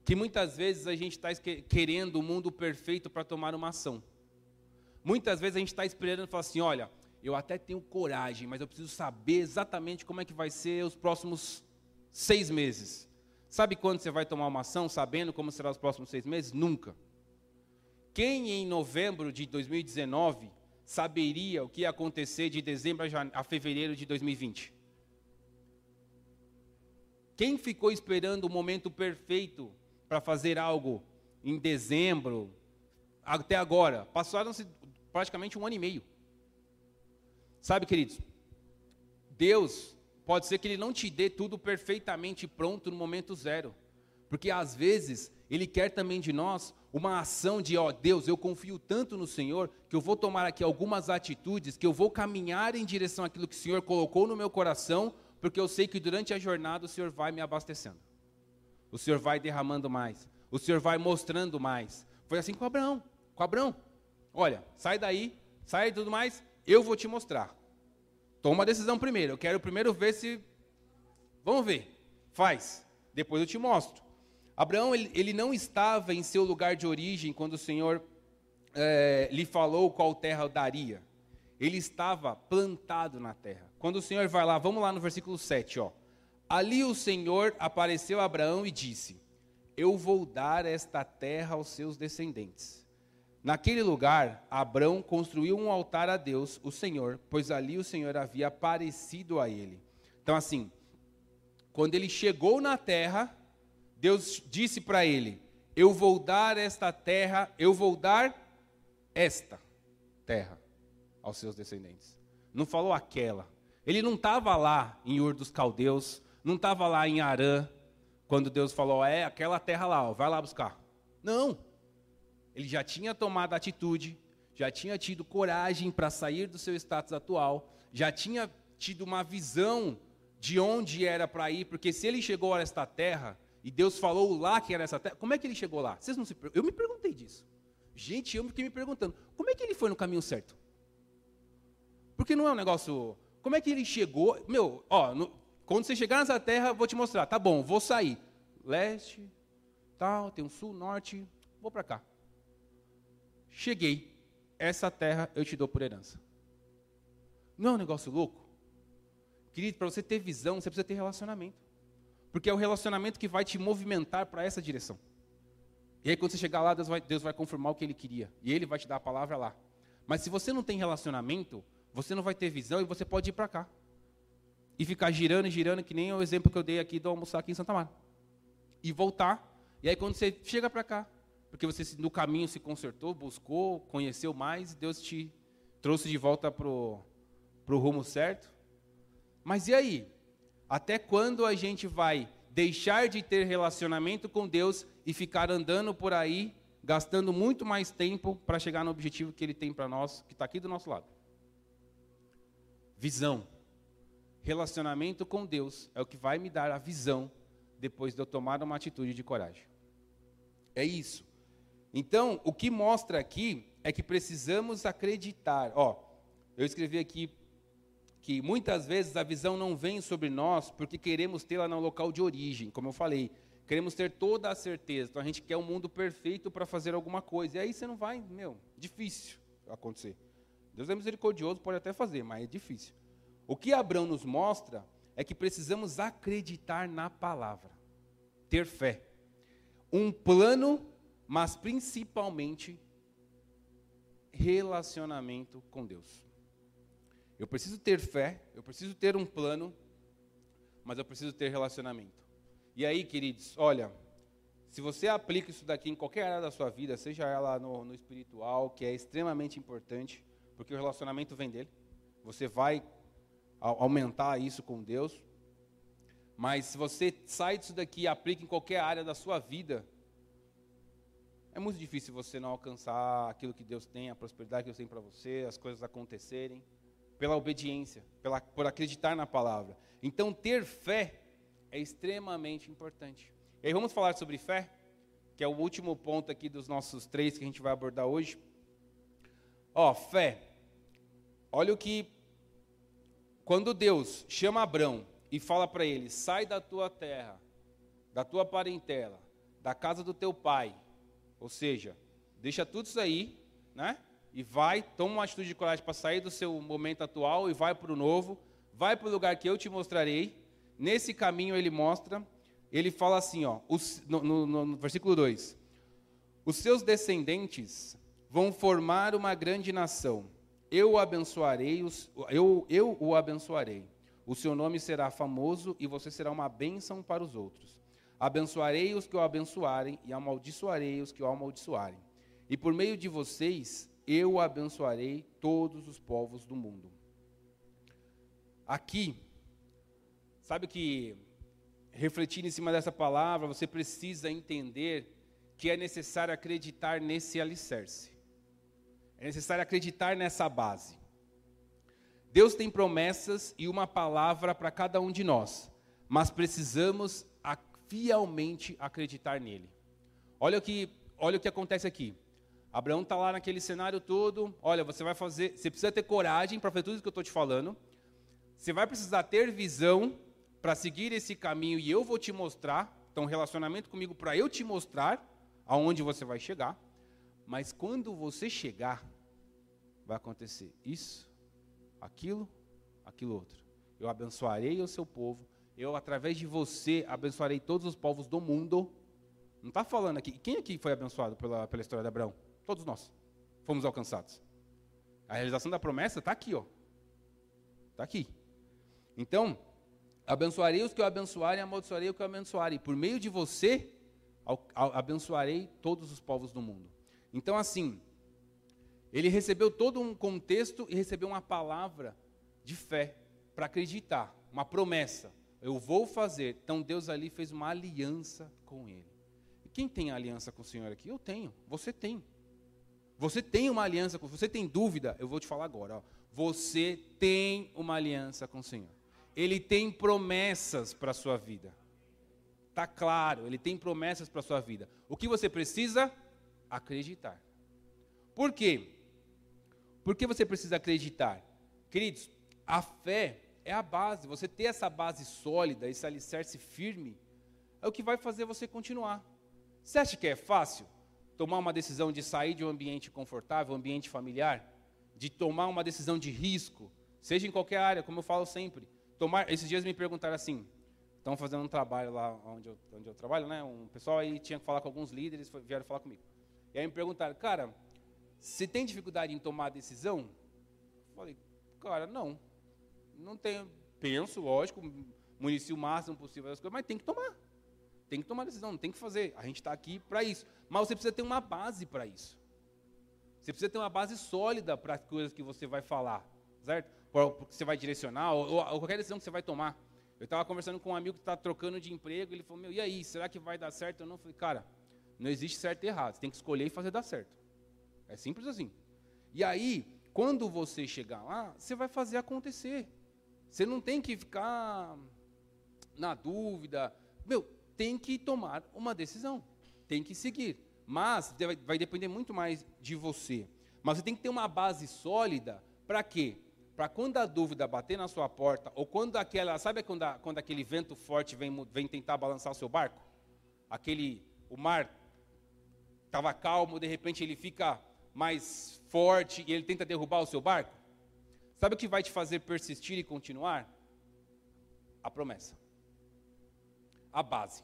que muitas vezes a gente está querendo o mundo perfeito para tomar uma ação. Muitas vezes a gente está esperando e fala assim: olha, eu até tenho coragem, mas eu preciso saber exatamente como é que vai ser os próximos seis meses. Sabe quando você vai tomar uma ação sabendo como será os próximos seis meses? Nunca. Quem em novembro de 2019 saberia o que ia acontecer de dezembro a fevereiro de 2020? Quem ficou esperando o momento perfeito para fazer algo em dezembro, até agora, passaram-se praticamente um ano e meio. Sabe, queridos, Deus pode ser que Ele não te dê tudo perfeitamente pronto no momento zero, porque às vezes Ele quer também de nós uma ação de, ó, Deus, eu confio tanto no Senhor que eu vou tomar aqui algumas atitudes, que eu vou caminhar em direção àquilo que o Senhor colocou no meu coração, porque eu sei que durante a jornada o Senhor vai me abastecendo o Senhor vai derramando mais, o Senhor vai mostrando mais. Foi assim com Abraão. Com Abraão, olha, sai daí, sai e tudo mais, eu vou te mostrar. Toma uma decisão primeiro. Eu quero primeiro ver se. Vamos ver. Faz. Depois eu te mostro. Abraão, ele, ele não estava em seu lugar de origem quando o Senhor é, lhe falou qual terra daria. Ele estava plantado na terra. Quando o Senhor vai lá, vamos lá no versículo 7, ó. Ali o Senhor apareceu a Abraão e disse: Eu vou dar esta terra aos seus descendentes. Naquele lugar, Abraão construiu um altar a Deus, o Senhor, pois ali o Senhor havia aparecido a ele. Então, assim, quando ele chegou na terra, Deus disse para ele: Eu vou dar esta terra, eu vou dar esta terra aos seus descendentes. Não falou aquela. Ele não estava lá em Ur dos Caldeus, não estava lá em Arã, quando Deus falou, é aquela terra lá, ó, vai lá buscar. Não. Ele já tinha tomado atitude, já tinha tido coragem para sair do seu status atual, já tinha tido uma visão de onde era para ir, porque se ele chegou a esta terra, e Deus falou lá que era essa terra, como é que ele chegou lá? Vocês não se Eu me perguntei disso. Gente, eu fiquei me perguntando, como é que ele foi no caminho certo? Porque não é um negócio. Como é que ele chegou? Meu, ó, no, quando você chegar nessa terra, vou te mostrar. Tá bom, vou sair. Leste, tal, tem um sul, norte, vou para cá. Cheguei. Essa terra eu te dou por herança. Não é um negócio louco? Querido, para você ter visão, você precisa ter relacionamento. Porque é o relacionamento que vai te movimentar para essa direção. E aí, quando você chegar lá, Deus vai, Deus vai confirmar o que Ele queria. E Ele vai te dar a palavra lá. Mas se você não tem relacionamento, você não vai ter visão e você pode ir para cá e ficar girando e girando, que nem o exemplo que eu dei aqui do almoçar aqui em Santa Maria. E voltar. E aí quando você chega para cá, porque você no caminho se consertou, buscou, conheceu mais, Deus te trouxe de volta para o rumo certo. Mas e aí? Até quando a gente vai deixar de ter relacionamento com Deus e ficar andando por aí, gastando muito mais tempo para chegar no objetivo que Ele tem para nós, que está aqui do nosso lado? Visão. Relacionamento com Deus é o que vai me dar a visão depois de eu tomar uma atitude de coragem. É isso. Então, o que mostra aqui é que precisamos acreditar. Ó, eu escrevi aqui que muitas vezes a visão não vem sobre nós porque queremos tê-la no local de origem, como eu falei. Queremos ter toda a certeza. Então a gente quer um mundo perfeito para fazer alguma coisa. E aí você não vai, meu, difícil acontecer. Deus é misericordioso, pode até fazer, mas é difícil. O que Abraão nos mostra é que precisamos acreditar na palavra, ter fé. Um plano, mas principalmente relacionamento com Deus. Eu preciso ter fé, eu preciso ter um plano, mas eu preciso ter relacionamento. E aí, queridos, olha, se você aplica isso daqui em qualquer área da sua vida, seja ela no, no espiritual, que é extremamente importante, porque o relacionamento vem dele, você vai aumentar isso com Deus. Mas se você sai disso daqui e aplica em qualquer área da sua vida, é muito difícil você não alcançar aquilo que Deus tem, a prosperidade que Deus tem para você, as coisas acontecerem, pela obediência, pela, por acreditar na palavra. Então, ter fé é extremamente importante. E aí vamos falar sobre fé, que é o último ponto aqui dos nossos três que a gente vai abordar hoje. Ó, fé. Olha o que quando Deus chama Abraão e fala para ele: sai da tua terra, da tua parentela, da casa do teu pai, ou seja, deixa tudo isso aí, né? E vai, toma uma atitude de coragem para sair do seu momento atual e vai para o novo, vai para o lugar que eu te mostrarei. Nesse caminho ele mostra, ele fala assim, ó, os, no, no, no versículo 2: Os seus descendentes vão formar uma grande nação eu o abençoarei, eu, eu o abençoarei. O seu nome será famoso e você será uma bênção para os outros. Abençoarei os que o abençoarem e amaldiçoarei os que o amaldiçoarem. E por meio de vocês eu abençoarei todos os povos do mundo. Aqui, sabe que refletir em cima dessa palavra, você precisa entender que é necessário acreditar nesse alicerce. É necessário acreditar nessa base. Deus tem promessas e uma palavra para cada um de nós, mas precisamos fielmente acreditar nele. Olha o que, olha o que acontece aqui. Abraão está lá naquele cenário todo. Olha, você vai fazer, você precisa ter coragem para fazer tudo isso que eu estou te falando. Você vai precisar ter visão para seguir esse caminho e eu vou te mostrar. Então, relacionamento comigo para eu te mostrar aonde você vai chegar. Mas quando você chegar, vai acontecer isso, aquilo, aquilo outro. Eu abençoarei o seu povo, eu, através de você, abençoarei todos os povos do mundo. Não está falando aqui. Quem aqui foi abençoado pela, pela história de Abraão? Todos nós fomos alcançados. A realização da promessa está aqui, ó. Está aqui. Então, abençoarei os que eu abençoarem, amaldiçoarei os que eu abençoarem. Por meio de você, abençoarei todos os povos do mundo. Então, assim, ele recebeu todo um contexto e recebeu uma palavra de fé para acreditar, uma promessa. Eu vou fazer. Então Deus ali fez uma aliança com ele. E quem tem aliança com o Senhor aqui? Eu tenho. Você tem. Você tem uma aliança com. Você tem dúvida? Eu vou te falar agora. Ó. Você tem uma aliança com o Senhor. Ele tem promessas para a sua vida. Está claro, ele tem promessas para a sua vida. O que você precisa? Acreditar. Por quê? Por que você precisa acreditar? Queridos, a fé é a base. Você ter essa base sólida, esse alicerce firme, é o que vai fazer você continuar. Você acha que é fácil tomar uma decisão de sair de um ambiente confortável, um ambiente familiar? De tomar uma decisão de risco, seja em qualquer área, como eu falo sempre. Tomar, esses dias me perguntaram assim, estão fazendo um trabalho lá onde eu, onde eu trabalho, né? Um pessoal aí tinha que falar com alguns líderes, vieram falar comigo. E aí me perguntaram, cara, você tem dificuldade em tomar decisão? Falei, cara, não. Não tenho. Penso, lógico, municio o máximo possível das coisas, mas tem que tomar. Tem que tomar decisão, tem que fazer. A gente está aqui para isso. Mas você precisa ter uma base para isso. Você precisa ter uma base sólida para as coisas que você vai falar, certo? Porque você vai direcionar, ou, ou, qualquer decisão que você vai tomar. Eu estava conversando com um amigo que está trocando de emprego, ele falou, meu, e aí, será que vai dar certo ou não? Eu falei, cara, não existe certo e errado, você tem que escolher e fazer dar certo. É simples assim. E aí, quando você chegar lá, você vai fazer acontecer. Você não tem que ficar na dúvida. Meu, tem que tomar uma decisão. Tem que seguir. Mas vai depender muito mais de você. Mas você tem que ter uma base sólida para quê? Para quando a dúvida bater na sua porta, ou quando aquela. Sabe quando, a, quando aquele vento forte vem, vem tentar balançar o seu barco? Aquele. O mar estava calmo, de repente ele fica mais forte e ele tenta derrubar o seu barco? Sabe o que vai te fazer persistir e continuar? A promessa. A base.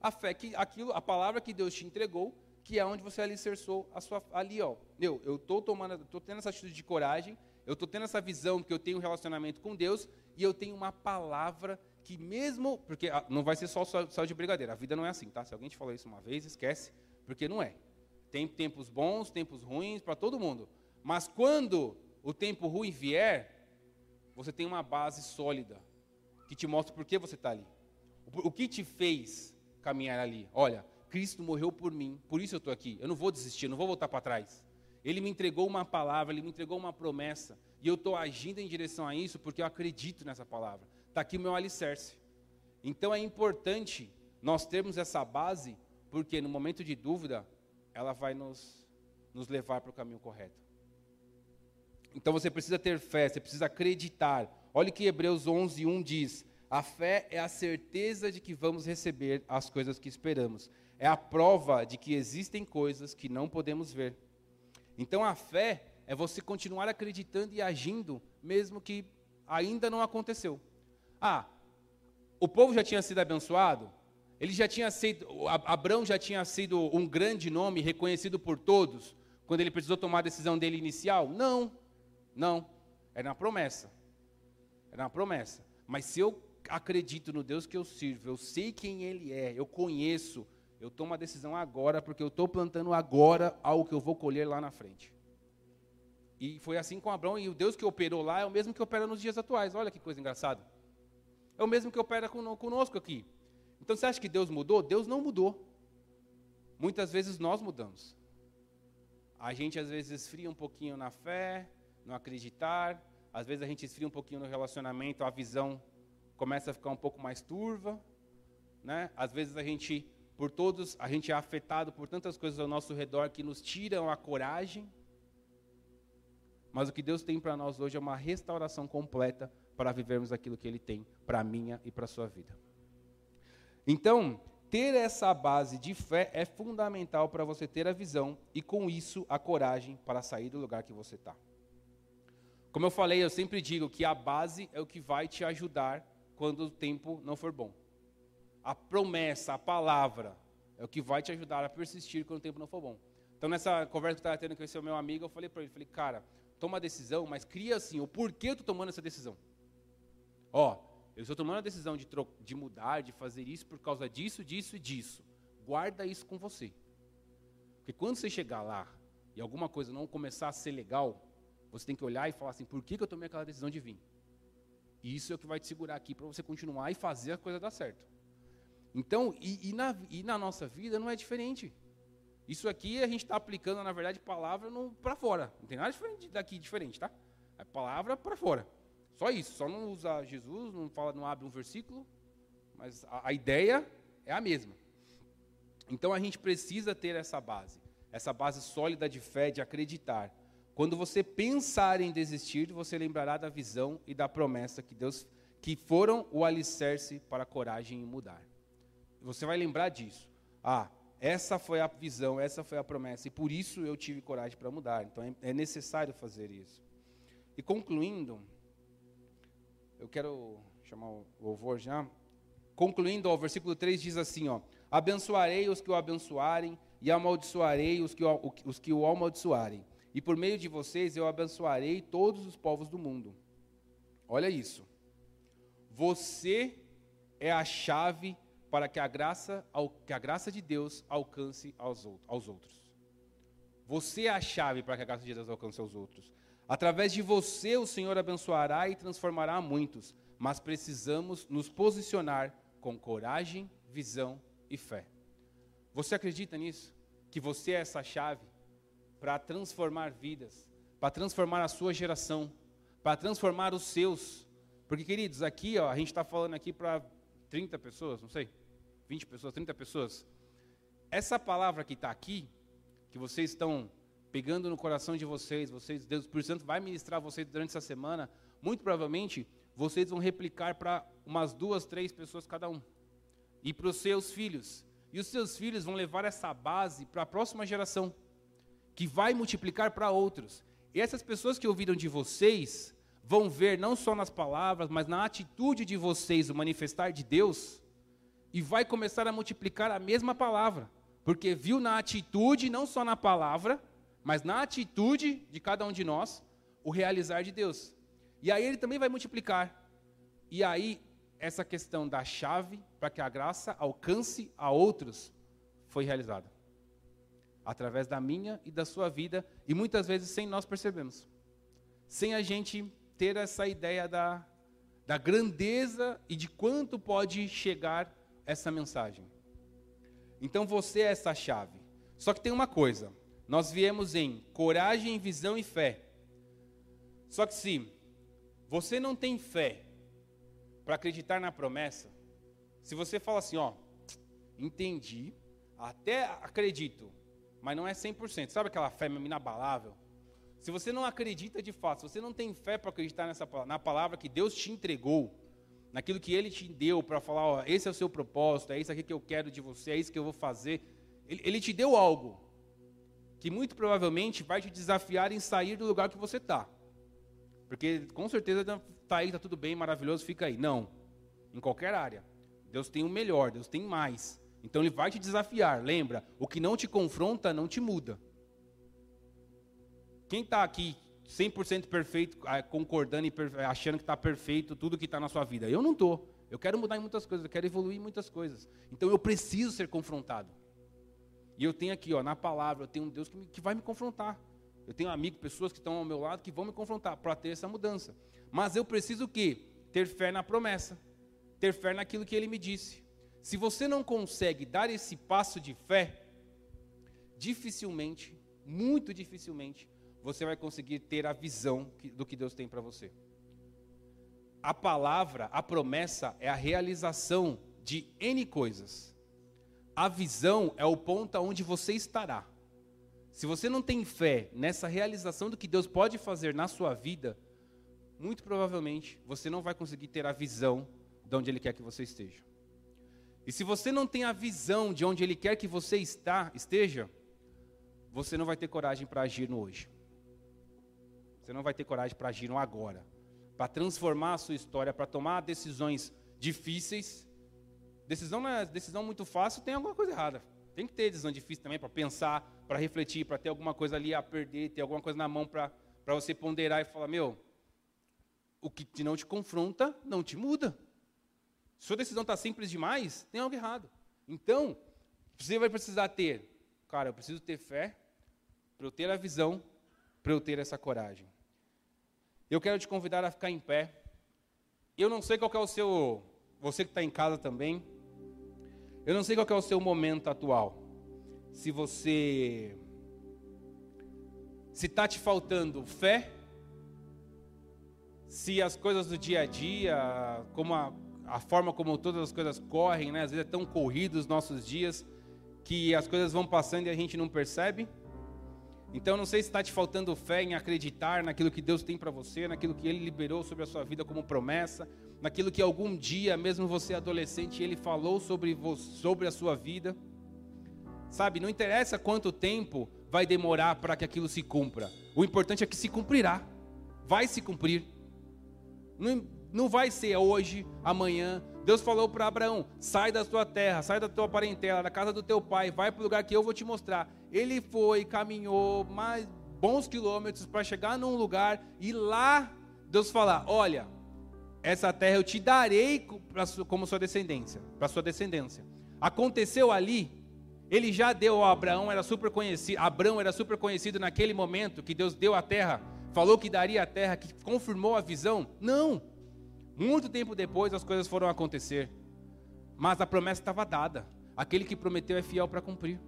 A fé que aquilo, a palavra que Deus te entregou, que é onde você alicerçou a sua ali, ó. Meu, eu tô tomando, tô tendo essa atitude de coragem eu estou tendo essa visão que eu tenho um relacionamento com Deus e eu tenho uma palavra que mesmo, porque ah, não vai ser só só de brigadeiro, a vida não é assim, tá? Se alguém te falou isso uma vez, esquece, porque não é. Tem tempos bons, tempos ruins para todo mundo. Mas quando o tempo ruim vier, você tem uma base sólida que te mostra por que você está ali. O que te fez caminhar ali? Olha, Cristo morreu por mim, por isso eu estou aqui. Eu não vou desistir, não vou voltar para trás. Ele me entregou uma palavra, ele me entregou uma promessa. E eu estou agindo em direção a isso porque eu acredito nessa palavra. Está aqui o meu alicerce. Então é importante nós termos essa base, porque no momento de dúvida, ela vai nos, nos levar para o caminho correto. Então você precisa ter fé, você precisa acreditar. Olha que Hebreus 11, 1 diz: A fé é a certeza de que vamos receber as coisas que esperamos. É a prova de que existem coisas que não podemos ver. Então a fé é você continuar acreditando e agindo, mesmo que ainda não aconteceu. Ah, o povo já tinha sido abençoado, ele já tinha sido, Abraão já tinha sido um grande nome reconhecido por todos, quando ele precisou tomar a decisão dele inicial? Não, não, era na promessa, era na promessa. Mas se eu acredito no Deus que eu sirvo, eu sei quem Ele é, eu conheço, eu tomo a decisão agora, porque eu estou plantando agora algo que eu vou colher lá na frente. E foi assim com Abraão, e o Deus que operou lá é o mesmo que opera nos dias atuais. Olha que coisa engraçada. É o mesmo que opera conosco aqui. Então você acha que Deus mudou? Deus não mudou. Muitas vezes nós mudamos. A gente às vezes esfria um pouquinho na fé, no acreditar, às vezes a gente esfria um pouquinho no relacionamento, a visão começa a ficar um pouco mais turva, né? Às vezes a gente por todos, a gente é afetado por tantas coisas ao nosso redor que nos tiram a coragem. Mas o que Deus tem para nós hoje é uma restauração completa para vivermos aquilo que Ele tem para a minha e para a sua vida. Então, ter essa base de fé é fundamental para você ter a visão e, com isso, a coragem para sair do lugar que você está. Como eu falei, eu sempre digo que a base é o que vai te ajudar quando o tempo não for bom a promessa, a palavra, é o que vai te ajudar a persistir quando o tempo não for bom. Então, nessa conversa que eu estava tendo com esse meu amigo, eu falei para ele, falei, cara, toma a decisão, mas cria assim, o porquê eu estou tomando essa decisão. Ó, eu estou tomando a decisão de, de mudar, de fazer isso por causa disso, disso e disso. Guarda isso com você. Porque quando você chegar lá e alguma coisa não começar a ser legal, você tem que olhar e falar assim, por que, que eu tomei aquela decisão de vir? Isso é o que vai te segurar aqui para você continuar e fazer a coisa dar certo. Então, e, e, na, e na nossa vida não é diferente. Isso aqui a gente está aplicando, na verdade, palavra para fora. Não tem nada diferente daqui diferente, tá? É palavra para fora. Só isso. Só não usa Jesus, não fala, não abre um versículo, mas a, a ideia é a mesma. Então a gente precisa ter essa base, essa base sólida de fé, de acreditar. Quando você pensar em desistir, você lembrará da visão e da promessa que Deus, que foram o alicerce para a coragem em mudar. Você vai lembrar disso. Ah, essa foi a visão, essa foi a promessa, e por isso eu tive coragem para mudar. Então é, é necessário fazer isso. E concluindo, eu quero chamar o louvor já. Concluindo, ó, o versículo 3 diz assim: ó, Abençoarei os que o abençoarem, e amaldiçoarei os que o, os que o amaldiçoarem. E por meio de vocês eu abençoarei todos os povos do mundo. Olha isso. Você é a chave para que a graça, que a graça de Deus alcance aos, outros. Você é a chave para que a graça de Deus alcance aos outros. Através de você, o Senhor abençoará e transformará muitos, mas precisamos nos posicionar com coragem, visão e fé. Você acredita nisso? Que você é essa chave para transformar vidas, para transformar a sua geração, para transformar os seus. Porque, queridos, aqui ó, a gente está falando aqui para 30 pessoas, não sei. 20 pessoas, 30 pessoas. Essa palavra que está aqui, que vocês estão pegando no coração de vocês, vocês, Deus por Santo vai ministrar vocês durante essa semana, muito provavelmente vocês vão replicar para umas duas, três pessoas cada um. E para os seus filhos. E os seus filhos vão levar essa base para a próxima geração, que vai multiplicar para outros. E essas pessoas que ouviram de vocês vão ver não só nas palavras, mas na atitude de vocês o manifestar de Deus e vai começar a multiplicar a mesma palavra, porque viu na atitude, não só na palavra, mas na atitude de cada um de nós, o realizar de Deus. E aí ele também vai multiplicar. E aí essa questão da chave para que a graça alcance a outros foi realizada. Através da minha e da sua vida, e muitas vezes sem nós percebermos. Sem a gente ter essa ideia da, da grandeza e de quanto pode chegar essa mensagem. Então você é essa chave. Só que tem uma coisa: nós viemos em coragem, visão e fé. Só que se você não tem fé para acreditar na promessa, se você fala assim, ó, entendi, até acredito, mas não é 100%, sabe aquela fé mesmo inabalável? Se você não acredita de fato, se você não tem fé para acreditar nessa, na palavra que Deus te entregou, naquilo que Ele te deu para falar, ó, esse é o seu propósito, é isso aqui que eu quero de você, é isso que eu vou fazer. Ele, ele te deu algo que muito provavelmente vai te desafiar em sair do lugar que você está. Porque com certeza está aí, está tudo bem, maravilhoso, fica aí. Não. Em qualquer área. Deus tem o melhor, Deus tem mais. Então Ele vai te desafiar. Lembra, o que não te confronta não te muda. Quem está aqui 100% perfeito, ah, concordando e achando que está perfeito tudo que está na sua vida? Eu não estou. Eu quero mudar em muitas coisas, eu quero evoluir em muitas coisas. Então eu preciso ser confrontado. E eu tenho aqui, ó, na palavra, eu tenho um Deus que, me, que vai me confrontar. Eu tenho amigos, pessoas que estão ao meu lado que vão me confrontar para ter essa mudança. Mas eu preciso o quê? Ter fé na promessa. Ter fé naquilo que ele me disse. Se você não consegue dar esse passo de fé, dificilmente, muito dificilmente, você vai conseguir ter a visão do que Deus tem para você. A palavra, a promessa é a realização de N coisas. A visão é o ponto aonde você estará. Se você não tem fé nessa realização do que Deus pode fazer na sua vida, muito provavelmente você não vai conseguir ter a visão de onde Ele quer que você esteja. E se você não tem a visão de onde Ele quer que você está, esteja, você não vai ter coragem para agir no hoje. Você não vai ter coragem para agir no agora, para transformar a sua história, para tomar decisões difíceis. Decisão não é decisão muito fácil, tem alguma coisa errada. Tem que ter decisão difícil também para pensar, para refletir, para ter alguma coisa ali a perder, ter alguma coisa na mão para você ponderar e falar: meu, o que não te confronta não te muda. Sua decisão está simples demais, tem algo errado. Então, você vai precisar ter, cara, eu preciso ter fé para eu ter a visão, para eu ter essa coragem. Eu quero te convidar a ficar em pé. Eu não sei qual é o seu, você que está em casa também, eu não sei qual é o seu momento atual. Se você se está te faltando fé, se as coisas do dia a dia, como a, a forma como todas as coisas correm, né? às vezes é tão corrido os nossos dias que as coisas vão passando e a gente não percebe. Então, não sei se está te faltando fé em acreditar naquilo que Deus tem para você, naquilo que Ele liberou sobre a sua vida como promessa, naquilo que algum dia, mesmo você adolescente, Ele falou sobre, sobre a sua vida. Sabe, não interessa quanto tempo vai demorar para que aquilo se cumpra. O importante é que se cumprirá. Vai se cumprir. Não, não vai ser hoje, amanhã. Deus falou para Abraão: sai da tua terra, sai da tua parentela, da casa do teu pai, vai para o lugar que eu vou te mostrar. Ele foi, caminhou mais bons quilômetros para chegar num lugar e lá Deus falar: olha, essa terra eu te darei como sua descendência, para sua descendência. Aconteceu ali, ele já deu a Abraão, era super conhecido, Abraão era super conhecido naquele momento que Deus deu a terra, falou que daria a terra, que confirmou a visão. Não. Muito tempo depois as coisas foram acontecer. Mas a promessa estava dada. Aquele que prometeu é fiel para cumprir.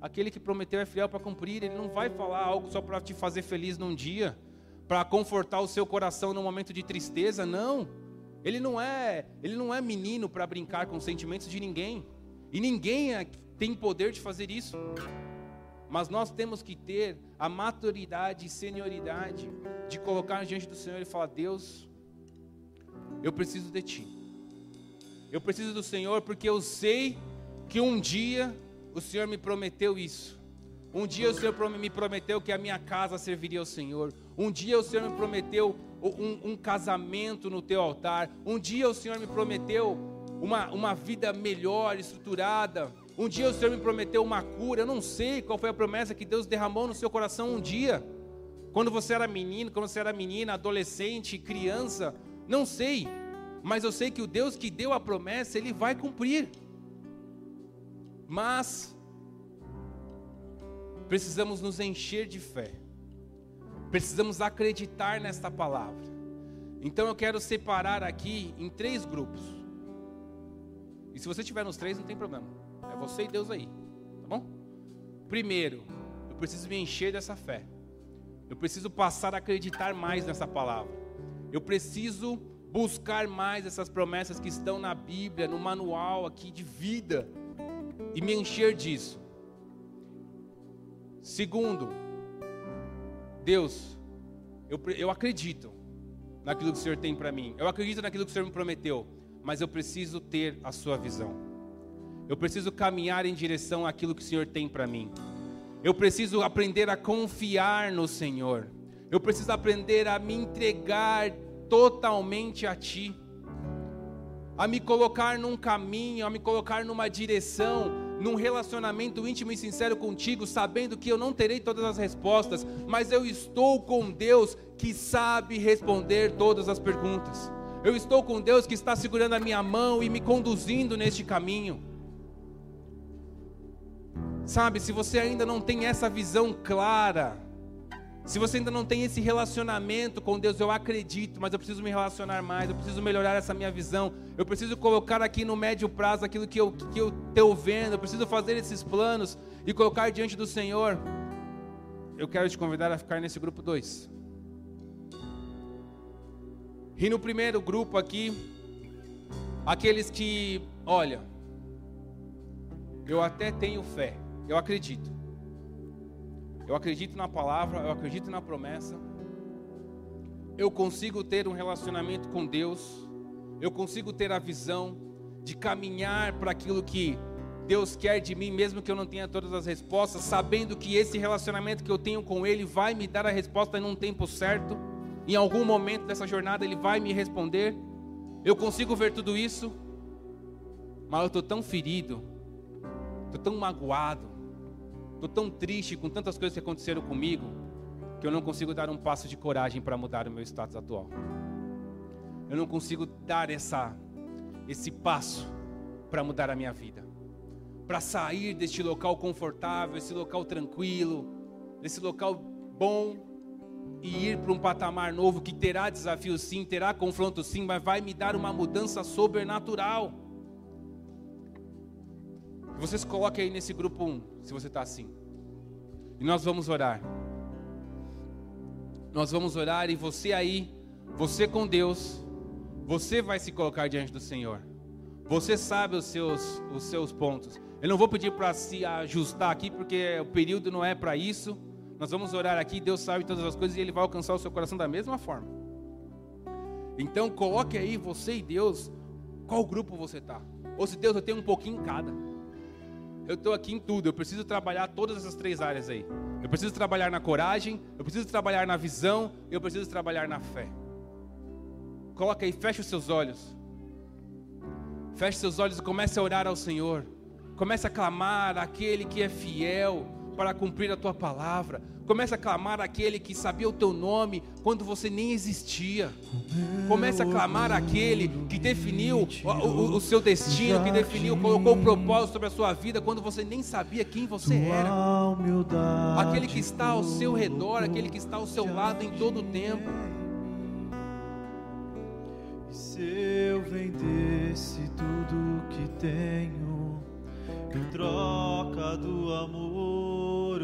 Aquele que prometeu é fiel para cumprir. Ele não vai falar algo só para te fazer feliz num dia, para confortar o seu coração num momento de tristeza, não. Ele não é, ele não é menino para brincar com os sentimentos de ninguém. E ninguém é, tem poder de fazer isso. Mas nós temos que ter a maturidade e senioridade de colocar diante do Senhor e falar: Deus, eu preciso de ti. Eu preciso do Senhor porque eu sei que um dia o Senhor me prometeu isso. Um dia o Senhor me prometeu que a minha casa serviria ao Senhor. Um dia o Senhor me prometeu um, um casamento no teu altar. Um dia o Senhor me prometeu uma, uma vida melhor, estruturada. Um dia o Senhor me prometeu uma cura. Eu não sei qual foi a promessa que Deus derramou no seu coração um dia. Quando você era menino, quando você era menina, adolescente, criança, não sei. Mas eu sei que o Deus que deu a promessa, ele vai cumprir. Mas precisamos nos encher de fé. Precisamos acreditar nesta palavra. Então eu quero separar aqui em três grupos. E se você estiver nos três, não tem problema. É você e Deus aí. Tá bom? Primeiro, eu preciso me encher dessa fé. Eu preciso passar a acreditar mais nessa palavra. Eu preciso buscar mais essas promessas que estão na Bíblia, no manual aqui de vida e me encher disso. Segundo, Deus, eu, eu acredito naquilo que o Senhor tem para mim, eu acredito naquilo que o Senhor me prometeu, mas eu preciso ter a Sua visão, eu preciso caminhar em direção àquilo que o Senhor tem para mim, eu preciso aprender a confiar no Senhor, eu preciso aprender a me entregar totalmente a Ti, a me colocar num caminho, a me colocar numa direção, num relacionamento íntimo e sincero contigo, sabendo que eu não terei todas as respostas, mas eu estou com Deus que sabe responder todas as perguntas. Eu estou com Deus que está segurando a minha mão e me conduzindo neste caminho. Sabe, se você ainda não tem essa visão clara, se você ainda não tem esse relacionamento com Deus, eu acredito, mas eu preciso me relacionar mais, eu preciso melhorar essa minha visão, eu preciso colocar aqui no médio prazo aquilo que eu que eu estou vendo, eu preciso fazer esses planos e colocar diante do Senhor. Eu quero te convidar a ficar nesse grupo 2. E no primeiro grupo aqui, aqueles que, olha, eu até tenho fé, eu acredito. Eu acredito na palavra, eu acredito na promessa. Eu consigo ter um relacionamento com Deus. Eu consigo ter a visão de caminhar para aquilo que Deus quer de mim, mesmo que eu não tenha todas as respostas, sabendo que esse relacionamento que eu tenho com Ele vai me dar a resposta em um tempo certo. Em algum momento dessa jornada Ele vai me responder. Eu consigo ver tudo isso, mas eu estou tão ferido, estou tão magoado, Estou tão triste com tantas coisas que aconteceram comigo que eu não consigo dar um passo de coragem para mudar o meu status atual. Eu não consigo dar essa, esse passo para mudar a minha vida, para sair deste local confortável, esse local tranquilo, desse local bom e ir para um patamar novo que terá desafio sim, terá confronto sim, mas vai me dar uma mudança sobrenatural. Vocês coloquem aí nesse grupo 1, se você está assim. E nós vamos orar. Nós vamos orar e você aí, você com Deus, você vai se colocar diante do Senhor. Você sabe os seus, os seus pontos. Eu não vou pedir para se ajustar aqui, porque o período não é para isso. Nós vamos orar aqui, Deus sabe todas as coisas e Ele vai alcançar o seu coração da mesma forma. Então coloque aí você e Deus, qual grupo você está. Ou se Deus eu tenho um pouquinho em cada eu estou aqui em tudo. Eu preciso trabalhar todas essas três áreas aí. Eu preciso trabalhar na coragem, eu preciso trabalhar na visão, eu preciso trabalhar na fé. Coloca aí, fecha os seus olhos. Feche seus olhos e comece a orar ao Senhor. Comece a clamar aquele que é fiel para cumprir a tua palavra. Comece a clamar aquele que sabia o teu nome quando você nem existia. Comece a clamar aquele que definiu o, o, o, seu destino, que definiu, colocou o propósito sobre a sua vida quando você nem sabia quem você era. Aquele que está ao seu redor, aquele que está ao seu lado em todo o tempo. Se eu vendesse tudo que tenho em troca do amor,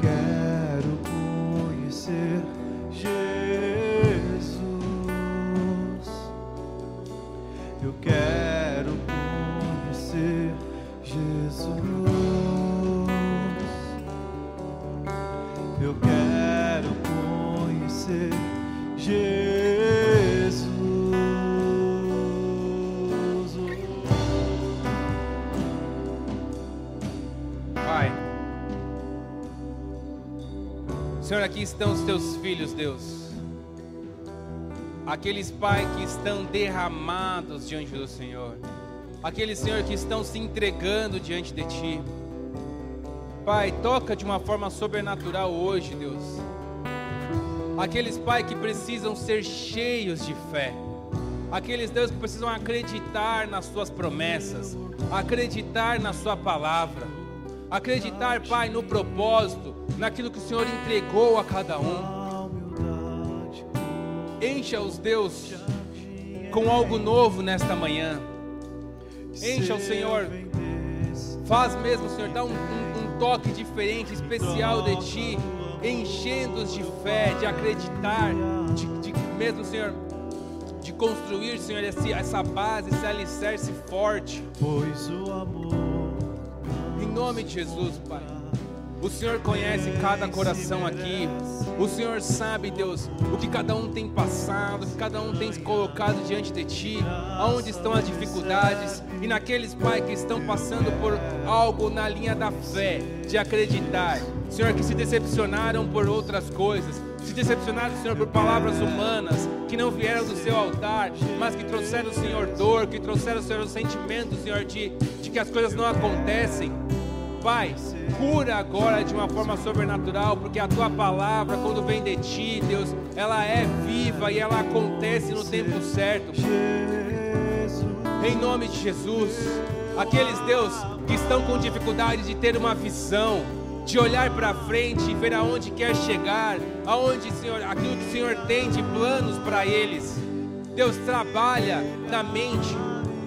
Quero conhecer Jesus. Eu quero Senhor, aqui estão os teus filhos, Deus. Aqueles, Pai, que estão derramados diante do Senhor. Aqueles, Senhor, que estão se entregando diante de Ti. Pai, toca de uma forma sobrenatural hoje, Deus. Aqueles, Pai, que precisam ser cheios de fé. Aqueles, Deus, que precisam acreditar nas Suas promessas, acreditar na Sua palavra, acreditar, Pai, no propósito, naquilo que o Senhor entregou a cada um. Encha-os, Deus, com algo novo nesta manhã. Encha o Senhor. Faz mesmo, Senhor, dá um, um, um toque diferente, especial de Ti, enchendo-os de fé, de acreditar, de, de mesmo, Senhor, de construir, Senhor, esse, essa base, esse alicerce forte. Pois o amor Em nome de Jesus, Pai. O Senhor conhece cada coração aqui. O Senhor sabe, Deus, o que cada um tem passado, o que cada um tem colocado diante de Ti, aonde estão as dificuldades. E naqueles, Pai, que estão passando por algo na linha da fé, de acreditar. Senhor, que se decepcionaram por outras coisas. Se decepcionaram, Senhor, por palavras humanas que não vieram do seu altar, mas que trouxeram, Senhor, dor, que trouxeram, Senhor, o sentimento, Senhor, de, de que as coisas não acontecem. Pai, cura agora de uma forma sobrenatural, porque a tua palavra, quando vem de ti, Deus, ela é viva e ela acontece no tempo certo. Em nome de Jesus, aqueles Deus que estão com dificuldade de ter uma visão, de olhar para frente e ver aonde quer chegar, aonde, Senhor, aquilo que o Senhor tem de planos para eles. Deus trabalha na mente,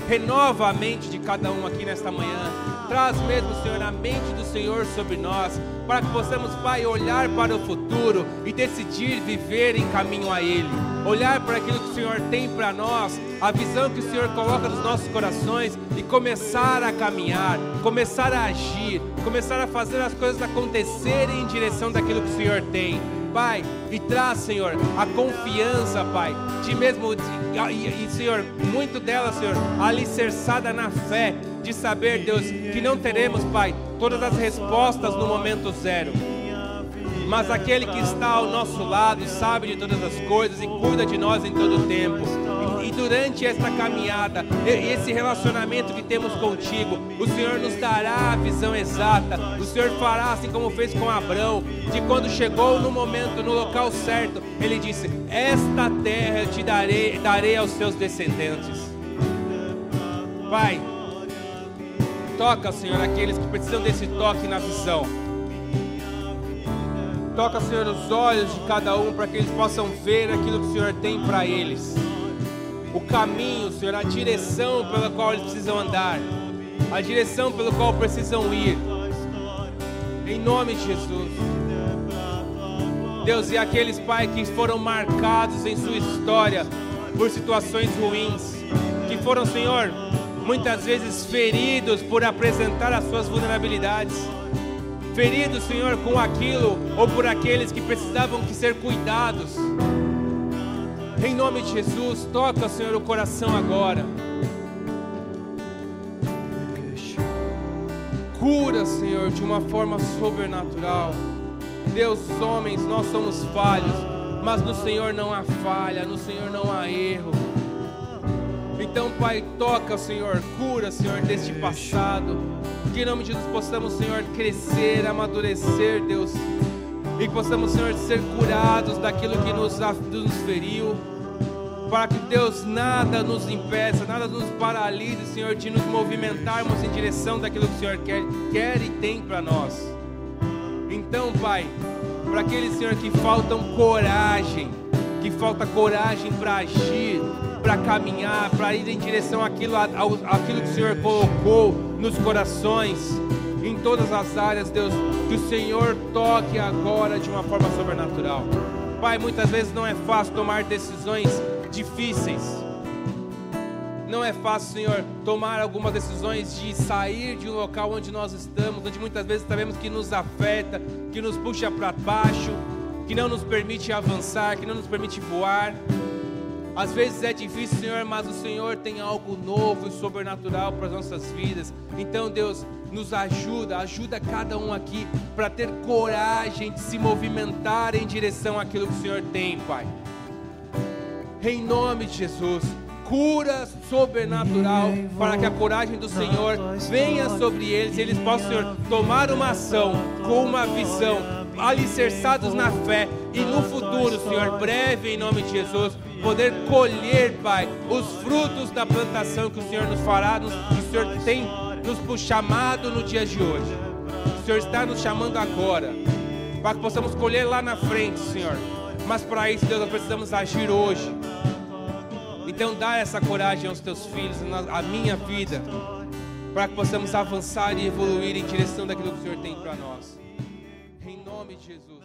renova a mente de cada um aqui nesta manhã. Traz mesmo, Senhor, a mente do Senhor sobre nós, para que possamos, Pai, olhar para o futuro e decidir viver em caminho a Ele. Olhar para aquilo que o Senhor tem para nós, a visão que o Senhor coloca nos nossos corações e começar a caminhar, começar a agir, começar a fazer as coisas acontecerem em direção daquilo que o Senhor tem. Pai, e traz, Senhor, a confiança, Pai, de mesmo, e, e, Senhor, muito dela, Senhor, alicerçada na fé, de saber, Deus, que não teremos, Pai, todas as respostas no momento zero. Mas aquele que está ao nosso lado sabe de todas as coisas e cuida de nós em todo o tempo. E, e durante esta caminhada, esse relacionamento que temos contigo, o Senhor nos dará a visão exata. O Senhor fará assim como fez com Abraão, de quando chegou no momento, no local certo, ele disse: Esta terra eu te darei, darei aos seus descendentes. Pai, toca, Senhor, aqueles que precisam desse toque na visão. Toca, Senhor, os olhos de cada um para que eles possam ver aquilo que o Senhor tem para eles. O caminho, Senhor, a direção pela qual eles precisam andar. A direção pela qual precisam ir. Em nome de Jesus. Deus, e aqueles, Pai, que foram marcados em sua história por situações ruins, que foram, Senhor, muitas vezes feridos por apresentar as suas vulnerabilidades feridos, Senhor, com aquilo ou por aqueles que precisavam que ser cuidados. Em nome de Jesus, toca, Senhor, o coração agora. Cura, Senhor, de uma forma sobrenatural. Deus, homens, nós somos falhos, mas no Senhor não há falha, no Senhor não há erro. Então, Pai, toca, Senhor, cura, Senhor, deste passado. Que em nome de Jesus possamos, Senhor, crescer, amadurecer, Deus. E que possamos, Senhor, ser curados daquilo que nos, nos feriu. Para que, Deus, nada nos impeça, nada nos paralise, Senhor, de nos movimentarmos em direção daquilo que o Senhor quer, quer e tem para nós. Então, Pai, para aqueles, Senhor, que faltam coragem, que falta coragem para agir, para caminhar, para ir em direção àquilo, àquilo que o Senhor colocou nos corações, em todas as áreas, Deus, que o Senhor toque agora de uma forma sobrenatural. Pai, muitas vezes não é fácil tomar decisões difíceis. Não é fácil, Senhor, tomar algumas decisões de sair de um local onde nós estamos, onde muitas vezes sabemos que nos afeta, que nos puxa para baixo, que não nos permite avançar, que não nos permite voar. Às vezes é difícil, Senhor, mas o Senhor tem algo novo e sobrenatural para as nossas vidas. Então, Deus, nos ajuda, ajuda cada um aqui para ter coragem de se movimentar em direção àquilo que o Senhor tem, Pai. Em nome de Jesus cura sobrenatural para que a coragem do Senhor venha sobre eles e eles possam, Senhor, tomar uma ação com uma visão, alicerçados na fé e no futuro, Senhor, breve em nome de Jesus, poder colher, Pai, os frutos da plantação que o Senhor nos fará, que o Senhor tem nos chamado no dia de hoje. O Senhor está nos chamando agora, para que possamos colher lá na frente, Senhor. Mas para isso, Deus, nós precisamos agir hoje. Então dá essa coragem aos teus filhos, à minha vida, para que possamos avançar e evoluir em direção daquilo que o Senhor tem para nós. Em nome de Jesus.